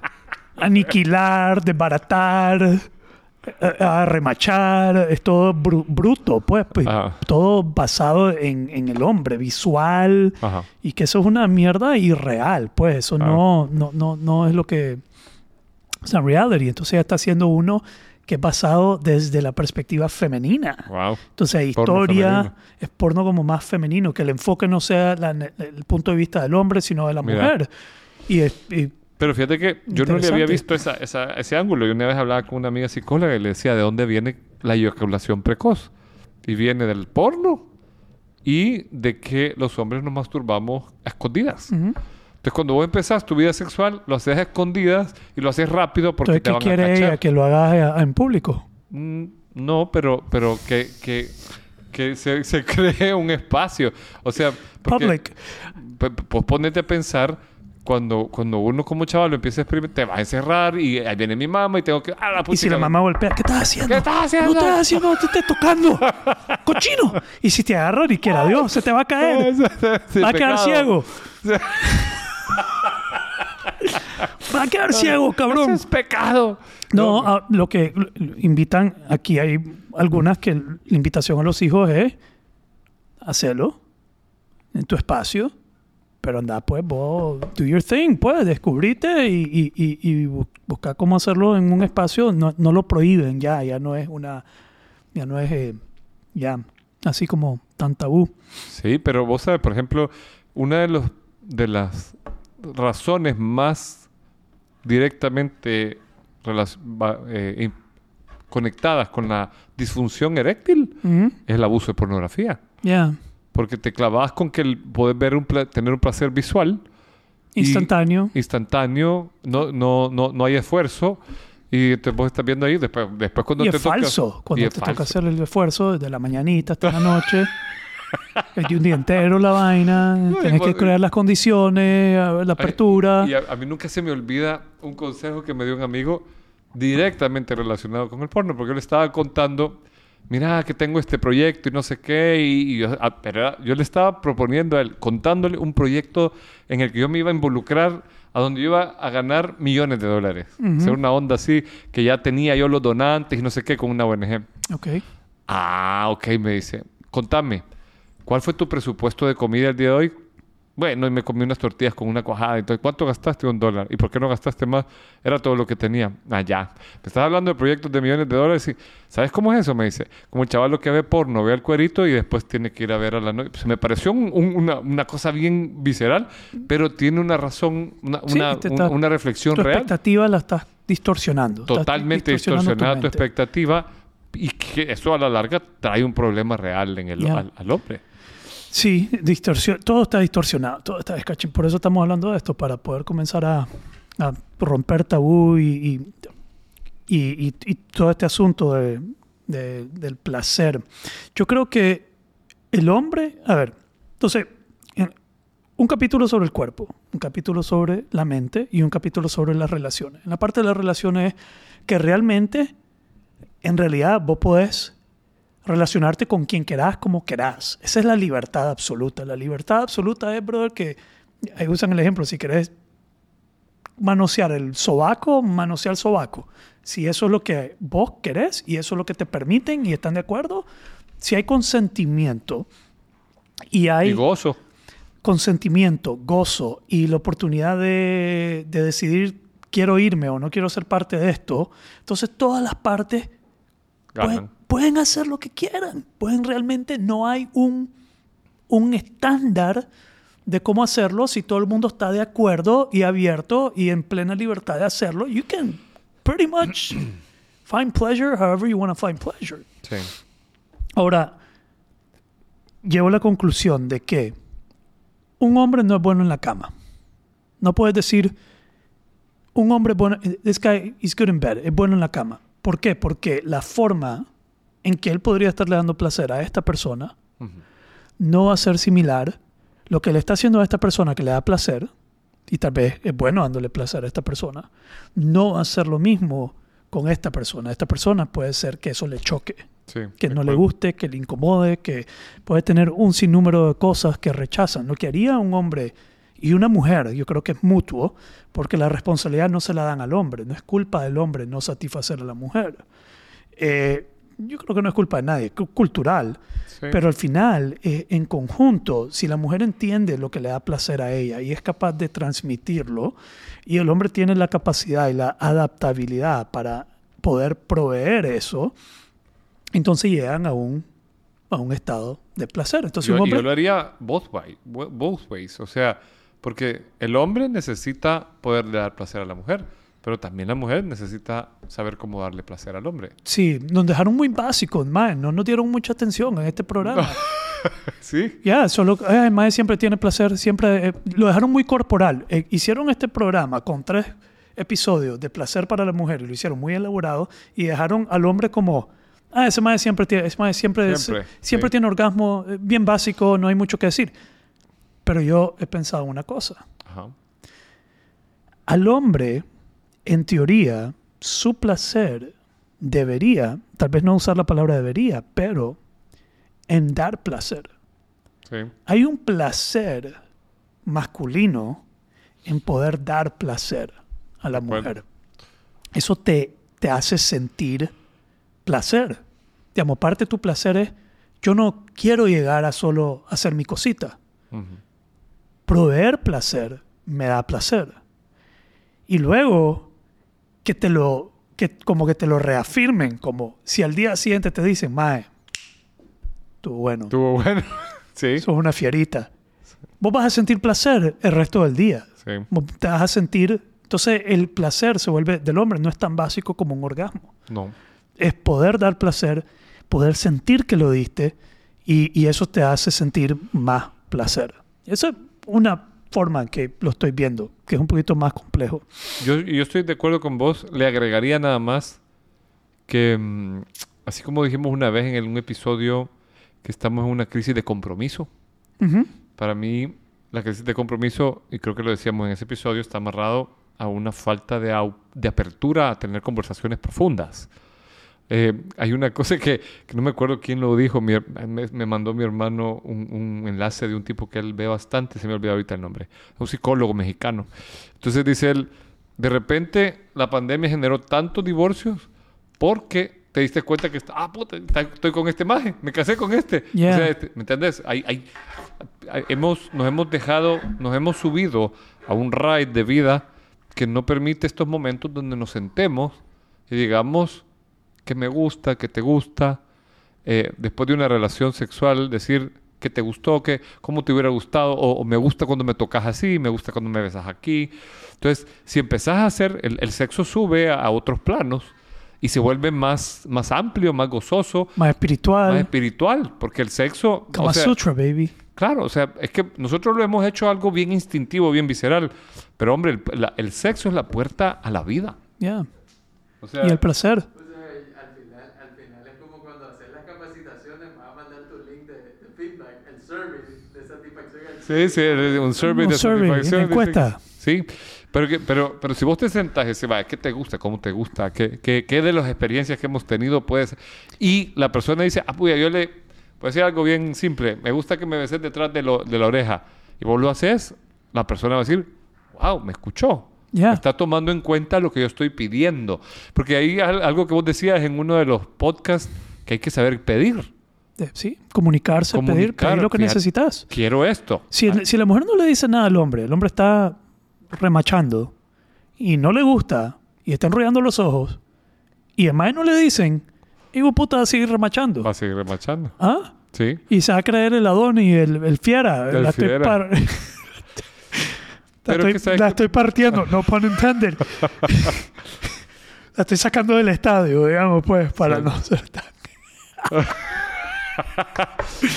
aniquilar, desbaratar, eh, a remachar, es todo bru- bruto, pues, pues, todo basado en, en el hombre, visual, Ajá. y que eso es una mierda irreal, pues, eso Ah. no, no, no, no es lo que es la reality. Entonces ella está haciendo uno que es basado desde la perspectiva femenina. Wow. Entonces, hay Porno historia, femenino. es porno como más femenino, que el enfoque no sea la- el punto de vista del hombre, sino de la Mira. mujer. Y, es- y- Pero fíjate que yo no le había visto esa, esa- ese ángulo. Y una vez hablaba con una amiga psicóloga y le decía de dónde viene la eyaculación precoz. Y viene del porno y de que los hombres nos masturbamos a escondidas. ujú. Entonces, cuando vos empezás tu vida sexual, lo haces a escondidas y lo haces rápido porque Entonces, te ¿qué van quiere a cachar. ella? Que lo hagas en público. Mm, no, pero, pero que, que, que se, (laughs) se cree un espacio. O sea, porque- Public. Pues ponete a pensar cuando, cuando uno como chaval lo empieza a experimentar, te vas a encerrar y ahí viene mi mamá y tengo que... Ah, la Y si la mamá golpea, ¿qué estás haciendo? ¿Qué estás haciendo? No estás haciendo, te estés tocando. (laughs) ¡Cochino! Y si te agarra y quiera Dios, se te va a caer. (laughs) Va a quedar ciego. Va a quedar ciego, Eso cabrón. es pecado. No, ah, lo que invitan, aquí hay algunas que la invitación a los hijos es hacerlo en tu espacio, pero anda pues vos, do your thing, pues, descubrite y, y, y, y bu- buscar cómo hacerlo en un espacio, no, no lo prohíben ya, ya no es una, ya no es, eh, ya, así como tan tabú. Sí, pero vos sabes, por ejemplo, una de, los, de las razones más directamente eh, conectadas con la disfunción eréctil es el abuso de pornografía. Ya, Porque te clavas con que el poder ver un tener un placer visual y- instantáneo. instantáneo, no, no, no, no hay esfuerzo y te vos estás viendo ahí después, después cuando y te es toca- falso, cuando te toca falso. hacer el esfuerzo desde la mañanita hasta la noche. (laughs) Es de un día entero la vaina, No, tienes que crear las condiciones, la Ay, apertura. Y a, a mí nunca se me olvida un consejo que me dio un amigo directamente relacionado con el porno, porque yo le estaba contando, mira que tengo este proyecto y no sé qué, y, y yo, ah, pero yo le estaba proponiendo a él, contándole un proyecto en el que yo me iba a involucrar, a donde yo iba a ganar millones de dólares. Ser una onda así, que ya tenía yo los donantes y no sé qué con una ONG. Ok. Ah, ok, me dice. Contame, ¿cuál fue tu presupuesto de comida el día de hoy? Bueno, y me comí unas tortillas con una cuajada. Entonces, ¿cuánto gastaste? Un dólar. ¿Y por qué no gastaste más? Era todo lo que tenía. Allá. me estás hablando de proyectos de millones de dólares y, ¿sabes cómo es eso? Me dice, como el chaval lo que ve porno, ve al cuerito y después tiene que ir a ver a la novia. Pues me pareció un- un- una, una cosa bien visceral, pero tiene una razón, una, Sí, una, te está- un- una reflexión Tu real. expectativa la estás distorsionando. Estás Totalmente distorsionando distorsionada tu, expectativa y que eso a la larga trae un problema real en el, al, al hombre. Sí, distorsión, todo está distorsionado, todo está descachín. Por eso estamos hablando de esto, para poder comenzar a, a romper tabú y, y, y- y- y todo este asunto de- de- del placer. Yo creo que el hombre, a ver, entonces, en- un capítulo sobre el cuerpo, un capítulo sobre la mente y un capítulo sobre las relaciones. En la parte de las relaciones es que realmente, en realidad, vos podés relacionarte con quien querás, como querás. Esa es la libertad absoluta. La libertad absoluta es, brother, que ahí usan el ejemplo, si querés manosear el sobaco, manosear el sobaco. Si eso es lo que vos querés y eso es lo que te permiten y están de acuerdo, si hay consentimiento y hay Y gozo. consentimiento, gozo y la oportunidad de, de decidir quiero irme o no quiero ser parte de esto, entonces todas las partes pueden, pueden hacer lo que quieran. Pueden realmente, no hay un, un estándar de cómo hacerlo. Si todo el mundo está de acuerdo y abierto y en plena libertad de hacerlo, you can pretty much (clears throat) find pleasure however you want to find pleasure. Sí. Ahora, llevo a la conclusión de que un hombre no es bueno en la cama. No puedes decir, un hombre bueno, this guy is good in bed, es bueno en la cama. ¿Por qué? Porque la forma en que él podría estarle dando placer a esta persona no va a ser similar. Lo que le está haciendo a esta persona que le da placer, y tal vez es bueno dándole placer a esta persona, no va a ser lo mismo con esta persona. Esta persona puede ser que eso le choque Sí, que no le guste, que le incomode, que puede tener un sinnúmero de cosas que rechazan. Lo que haría un hombre y una mujer, yo creo que es mutuo, porque la responsabilidad no se la dan al hombre, no es culpa del hombre no satisfacer a la mujer. Eh, yo creo que no es culpa de nadie, es cu- cultural, Sí. pero al final, eh, en conjunto, si la mujer entiende lo que le da placer a ella y es capaz de transmitirlo, y el hombre tiene la capacidad y la adaptabilidad para poder proveer eso, entonces llegan a un, a un estado de placer. Entonces, yo, un hombre, yo lo haría both, way- both ways. O sea, porque el hombre necesita poderle dar placer a la mujer, pero también la mujer necesita saber cómo darle placer al hombre. sí, nos dejaron muy básicos, man, no nos dieron mucha atención en este programa. (laughs) ¿Sí? Ya, solo, eh, mae siempre tiene placer, siempre, eh, lo dejaron muy corporal. Eh, hicieron este programa con tres episodios de placer para la mujer y lo hicieron muy elaborado y dejaron al hombre como, ah, ese mae siempre tiene, ese mae siempre, Siempre, siempre sí. tiene orgasmo, eh, bien básico, no hay mucho que decir. Pero yo he pensado una cosa. Ajá. Al hombre, en teoría, su placer debería, tal vez no usar la palabra debería, pero en dar placer. Sí. Hay un placer masculino en poder dar placer a la mujer. Eso te, te hace sentir placer. Digamos, parte de tu placer es, yo no quiero llegar a solo hacer mi cosita. Proveer placer me da placer. Y luego que te lo, que como que te lo reafirmen, como si al día siguiente te dicen, mae, tú bueno, Estuvo bueno. (laughs) sí. sos una fierita. Vos vas a sentir placer el resto del día. Sí. Vos te vas a sentir... Entonces el placer se vuelve del hombre, no es tan básico como un orgasmo. No. Es poder dar placer, poder sentir que lo diste y, y eso te hace sentir más placer. Esa es una forma en que lo estoy viendo, que es un poquito más complejo. Yo, yo estoy de acuerdo con vos. Le agregaría nada más que, mm, así como dijimos una vez en el- un episodio, que estamos en una crisis de compromiso. Ujú. Para mí, la crisis de compromiso, y creo que lo decíamos en ese episodio, está amarrado a una falta de, de apertura a tener conversaciones profundas. Eh, hay una cosa que, que no me acuerdo quién lo dijo, mi me, me mandó mi hermano un, un enlace de un tipo que él ve bastante, se me olvidó ahorita el nombre, un psicólogo mexicano. Entonces dice él, de repente la pandemia generó tantos divorcios porque te diste cuenta que, está- ah, puta, está- estoy con este maje, me casé con este. Yeah. O sea, este, ¿me entiendes? Hay, hay- hay- hemos, nos hemos dejado, nos hemos subido a un ride de vida que no permite estos momentos donde nos sentemos y digamos que me gusta, que te gusta, eh, después de una relación sexual, decir que te gustó, que cómo te hubiera gustado, o, o me gusta cuando me tocas así, me gusta cuando me besas aquí. Entonces, si empezás a hacer, el, el sexo sube a, a otros planos y se vuelve más, más amplio, más gozoso, Más espiritual. más espiritual, porque el sexo, Kama o sea, Sutra, baby. claro, o sea, es que nosotros lo hemos hecho algo bien instintivo, bien visceral, pero hombre, el, la- el sexo es la puerta a la vida. Yeah. O sea, Y el placer. Pues, eh, al, final, al final es como cuando haces las capacitaciones, me va a mandar tu link de, de feedback, el survey de satisfacción. al Sí, sí, un survey Un de survey, satisfacción. una encuesta. Sí, pero, que- pero, pero si vos te sentás y "Va, ¿qué te gusta? ¿Cómo te gusta? ¿Qué, qué, qué de las experiencias que hemos tenido puedes...? Y la persona dice, ah, puya, yo le... A decir algo bien simple. Me gusta que me beses detrás de, lo- de la oreja. Y vos lo haces, la persona va a decir, wow, me escuchó. Ya. Está tomando en cuenta lo que yo estoy pidiendo. Porque hay al- algo que vos decías en uno de los podcasts que hay que saber pedir. Eh, Sí, comunicarse, pedir, Comunicar, pedir lo que fíjate. necesitas. Quiero esto. Si, si la mujer no le dice nada al hombre, el hombre está remachando y no le gusta y está enrollando los ojos y además no le dicen, hijo puta, va a seguir remachando. Va a seguir remachando. ¿Ah? Sí. Y se va a creer el Adón y el, el fiera. El la estoy, fiera. (laughs) la Pero estoy- que la que- estoy partiendo, no pun intended. (laughs) la estoy sacando del estadio, digamos, pues, para Sí. no ser tan... (laughs)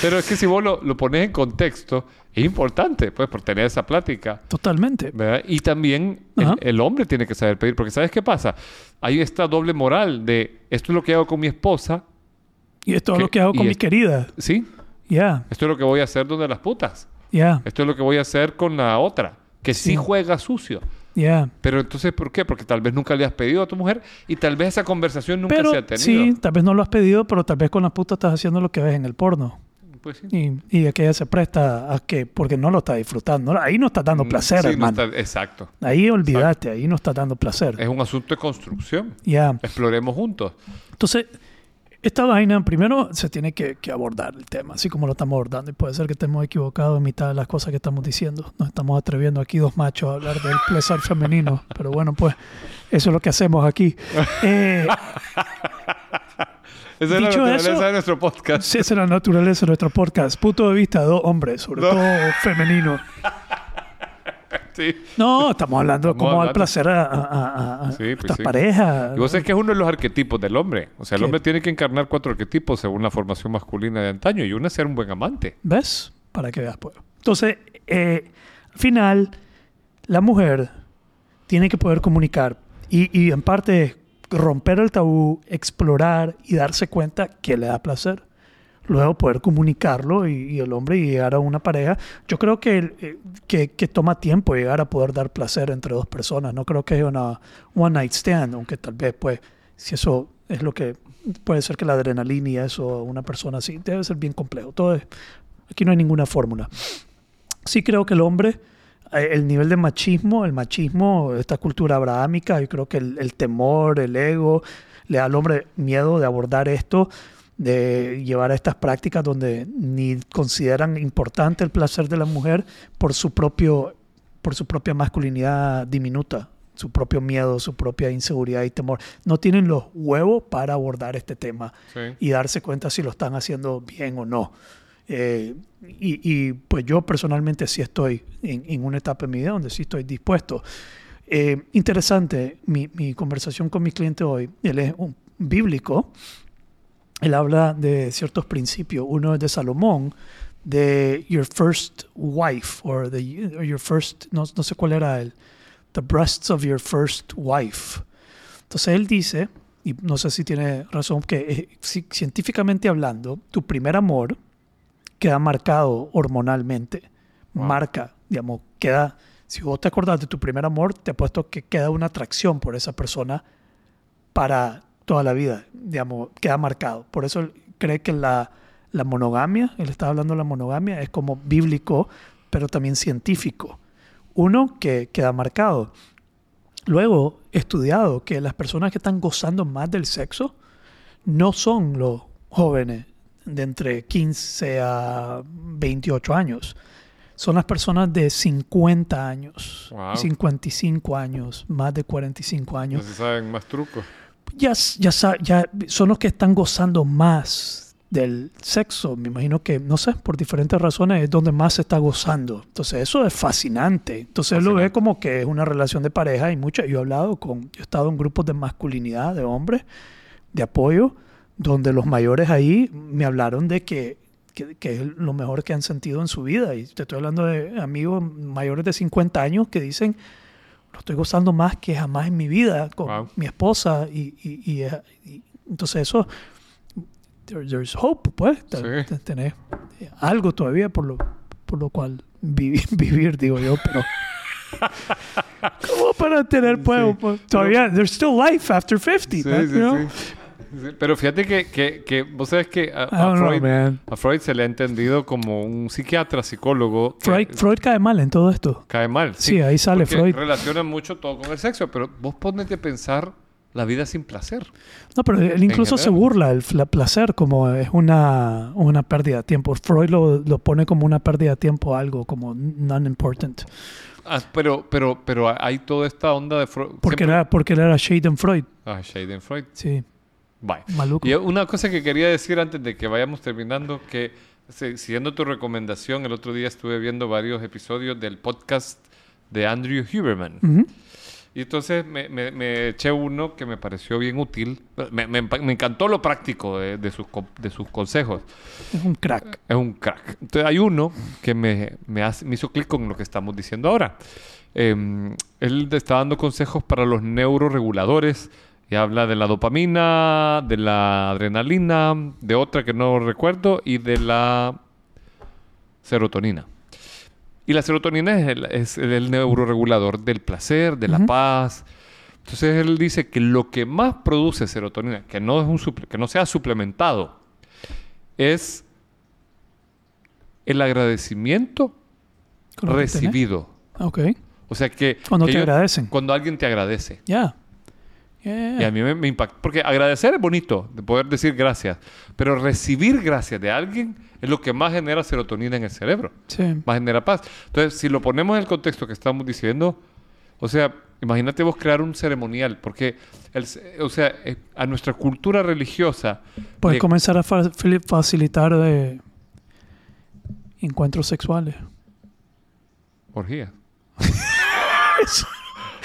Pero es que si vos lo, lo pones en contexto, es importante, pues, por tener esa plática. Totalmente. ¿verdad? Y también el, hombre tiene que saber pedir, porque ¿sabes qué pasa? Hay esta doble moral de esto es lo que hago con mi esposa, Y esto es lo que hago con mi es- querida. ¿sí? Ya, Esto es lo que voy a hacer donde las putas. ya, Esto es lo que voy a hacer con la otra, que sí, Sí. juega sucio. Ya. Pero entonces, ¿por qué? Porque tal vez nunca le has pedido a tu mujer y tal vez esa conversación nunca Pero se ha tenido. sí, tal vez no lo has pedido, pero tal vez con la puta estás haciendo lo que ves en el porno. Pues sí. Y, y aquella se presta a que, porque no lo estás disfrutando. Ahí no estás dando placer, Mm, Sí, no hermano. está- exacto. Ahí olvídate, ahí no estás dando placer. Es un asunto de construcción. Ya. Exploremos juntos. Entonces, esta vaina, primero se tiene que, que abordar el tema, así como lo estamos abordando. Y puede ser que estemos equivocados en mitad de las cosas que estamos diciendo. Nos estamos atreviendo aquí dos machos a hablar del placer femenino. (laughs) Pero bueno, pues eso es lo que hacemos aquí. Eh, (laughs) Esa es la naturaleza eso- de nuestro podcast. sí, esa es la naturaleza de nuestro podcast. Punto de vista de dos hombres, sobre No. todo femenino. (laughs) Sí. No, estamos hablando de Estamos cómo dar placer a, a, a- a Sí, pues estas sí. parejas. Y vos sabés que es uno de los arquetipos del hombre. O sea, el ¿Qué? hombre tiene que encarnar cuatro arquetipos según la formación masculina de antaño. Y uno es ser un buen amante. ¿Ves? Para que veas, pues. Entonces, eh, al final, la mujer tiene que poder comunicar y, y en parte romper el tabú, explorar y darse cuenta que le da placer. Luego poder comunicarlo y, y el hombre llegar a una pareja. Yo creo que, eh, que, que toma tiempo llegar a poder dar placer entre dos personas. No creo que es una one night stand, aunque tal vez, pues, si eso es lo que puede ser que la adrenalina y eso, una persona así, debe ser bien complejo. Todo es, Aquí no hay ninguna fórmula. Sí creo que el hombre, eh, el nivel de machismo, el machismo, esta cultura abrahámica, yo creo que el, el temor, el ego, le da al hombre miedo de abordar esto, de llevar a estas prácticas donde ni consideran importante el placer de la mujer por su propio, por su propia masculinidad diminuta, su propio miedo, su propia inseguridad y temor. No tienen los huevos para abordar este tema Sí. y darse cuenta si lo están haciendo bien o no. Eh, y, y, pues yo personalmente sí estoy en, en una etapa de mi vida donde sí estoy dispuesto. Eh, interesante, mi, mi conversación con mi cliente hoy, él es un bíblico, él habla de ciertos principios, uno es de Salomón, de your first wife, or the, or your first, no, no sé cuál era el, the breasts of your first wife. Entonces él dice, y no sé si tiene razón, que eh, ci- científicamente hablando, tu primer amor queda marcado hormonalmente. Wow. Marca, digamos, queda, si vos te acordás de tu primer amor, te apuesto que queda una atracción por esa persona para toda la vida, digamos, queda marcado. Por eso cree que la, la monogamia, él está hablando de la monogamia, es como bíblico, pero también científico. Uno que queda marcado. Luego, estudiado que las personas que están gozando más del sexo no son los jóvenes de entre 15 a 28 años. Son las personas de 50 años, Wow. 55 años, más de 45 años. No se saben más trucos. Ya, ya, ya son los que están gozando más del sexo. Me imagino que, no sé, por diferentes razones es donde más se está gozando. Entonces eso es fascinante. Entonces él lo ve Fascinante. como que es una relación de pareja y mucho. Yo he hablado con, yo he estado en grupos de masculinidad, de hombres, de apoyo, donde los mayores ahí me hablaron de que, que, que es lo mejor que han sentido en su vida. Y te estoy hablando de amigos mayores de 50 años que dicen, lo estoy gozando más que jamás en mi vida con Wow. mi esposa. Y, y- y, eh, y- entonces eso, there- there's hope, pues. Sí. te- Tenés algo todavía por lo, por lo cual vivir, (laughs) vivir digo yo, pero... (laughs) ¿Cómo para tener pues, Sí. pues, todavía there's still life after 50 Sí, man, sí, know? sí. Sí, Pero fíjate que, que, que vos sabes que a, a know, Freud, man. a Freud se le ha entendido como un psiquiatra, psicólogo. que Freud, Freud cae mal en todo esto. Cae mal. Sí, ahí sale Freud. relaciona mucho todo con el sexo, pero vos ponete a pensar la vida sin placer. No, pero él incluso se burla el placer como es una, una pérdida de tiempo. Freud lo, lo pone como una pérdida de tiempo, algo como non-important. Ah, pero, pero, pero hay toda esta onda de Freud. Porque, siempre- era, porque él era Shaden Freud. Ah, Shaden Freud. Sí, Bye. maluco. Y una cosa que quería decir antes de que vayamos terminando, que siguiendo tu recomendación, el otro día estuve viendo varios episodios del podcast de Andrew Huberman. Ujú. Y entonces me, me- me eché uno que me pareció bien útil. Me, me- encantó lo práctico de, de sus, de sus consejos. Es un crack. Es un crack. Entonces hay uno que me, me, hace- hizo clic con lo que estamos diciendo ahora. Eh, él está dando consejos para los neuroreguladores y habla de la dopamina, de la adrenalina, de otra que no recuerdo y de la serotonina. Y la serotonina es el, es el neuroregulador del placer, de la paz. Entonces él dice que lo que más produce serotonina, que no, es un suple- que no sea suplementado, es el agradecimiento que tenés. recibido. Ok. O sea que... Cuando que te yo- agradecen. Cuando alguien te agradece. Ya. Yeah. Y a mí me, me impacta. Porque agradecer es bonito, de poder decir gracias. Pero recibir gracias de alguien es lo que más genera serotonina en el cerebro. Sí. Más genera paz. Entonces, si lo ponemos en el contexto que estamos diciendo, o sea, imagínate vos crear un ceremonial. Porque, el, o sea, eh, a nuestra cultura religiosa... Puedes comenzar a fa- facilitar eh, encuentros sexuales. Orgías. (laughs)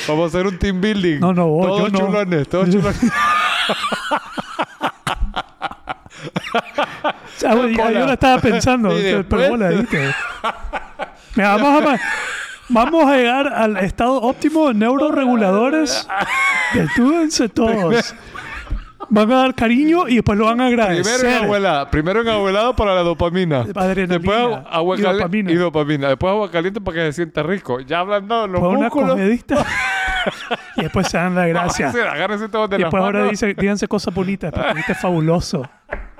Vamos a hacer un team building. No, no, vos, todos yo no. chulones, todos chulones. (laughs) Sea, yo, lo estaba pensando, pero bola, ¿viste? (laughs) Mira, vamos, a, vamos a llegar al estado óptimo (laughs) de neuroreguladores. Detúdense todos. Van a dar cariño y después lo van a Primero en agradecer. abuela, primero en abuelado para la dopamina. Adrenalina Después agua y caliente dopamina. y dopamina. Después agua caliente para que se sienta rico. Ya hablando los Fue una comedista. (laughs) y después se dan la gracia. (laughs) Agárrense todos de Y después ahora dice, díganse cosas bonitas, porque viste fabuloso. (laughs)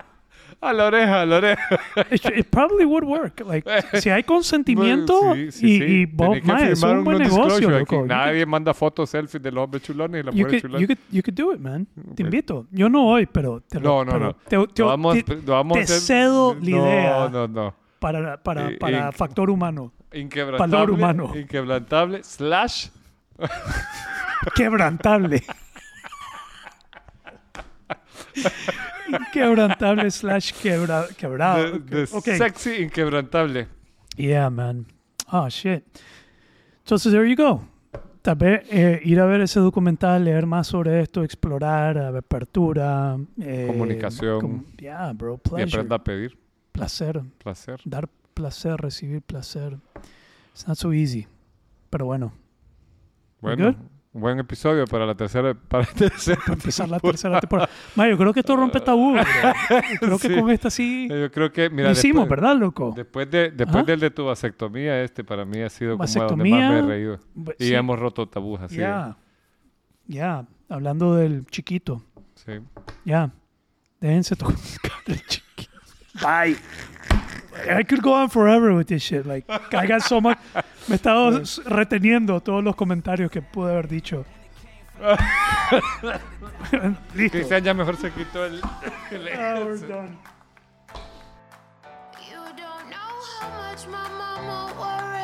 A la oreja, a la oreja. It, it probably would work. Like, (laughs) si hay consentimiento Sí, sí, y, sí. y que mae, es un buen negocio, loco. You Nadie manda fotos, selfies de los hombres chulones y las mujeres could, chulones. you, could, you could do it, man. Te invito. Yo no voy, pero te lo No, no, pero no. Te, vamos, te- vamos te cedo la no, idea No, no, para, para, Eh, para factor humano. Inquebrantable. Valor humano. Inquebrantable. Slash. Quebrantable. (laughs) (laughs) Quebrantable slash quebra, quebrado. de, de Ok. Sexy inquebrantable. Yeah, man. Oh, shit. Entonces, there you go. Tal vez eh, ir a ver ese documental, leer más sobre esto, explorar, apertura. eh, Comunicación. com- yeah, bro. Y Pleasure. aprenda a pedir. Placer. Placer. Dar placer, recibir placer. It's not so easy. Pero bueno, Bueno, buen episodio para la tercera. Para la (laughs) tercera para empezar la tercera temporada. Ma, yo creo que esto rompe tabú. bro. (laughs) Creo que Sí. con esta sí Yo creo que, mira, hicimos, después, ¿verdad, loco? después, de, después del de tu vasectomía, este para mí ha sido como donde más me he reído. Y Sí, hemos roto tabús así. Ya. Ya. Hablando del chiquito. Sí. Ya. Déjense tocar el chiquito. Bye. I could go on forever with this shit. Like, I got so much. Me he estado (laughs) reteniendo todos los comentarios que pude haber dicho. (laughs) Listo. Cristian ya mejor se quitó el. el ah, we're done. You don't know how much my mama worries.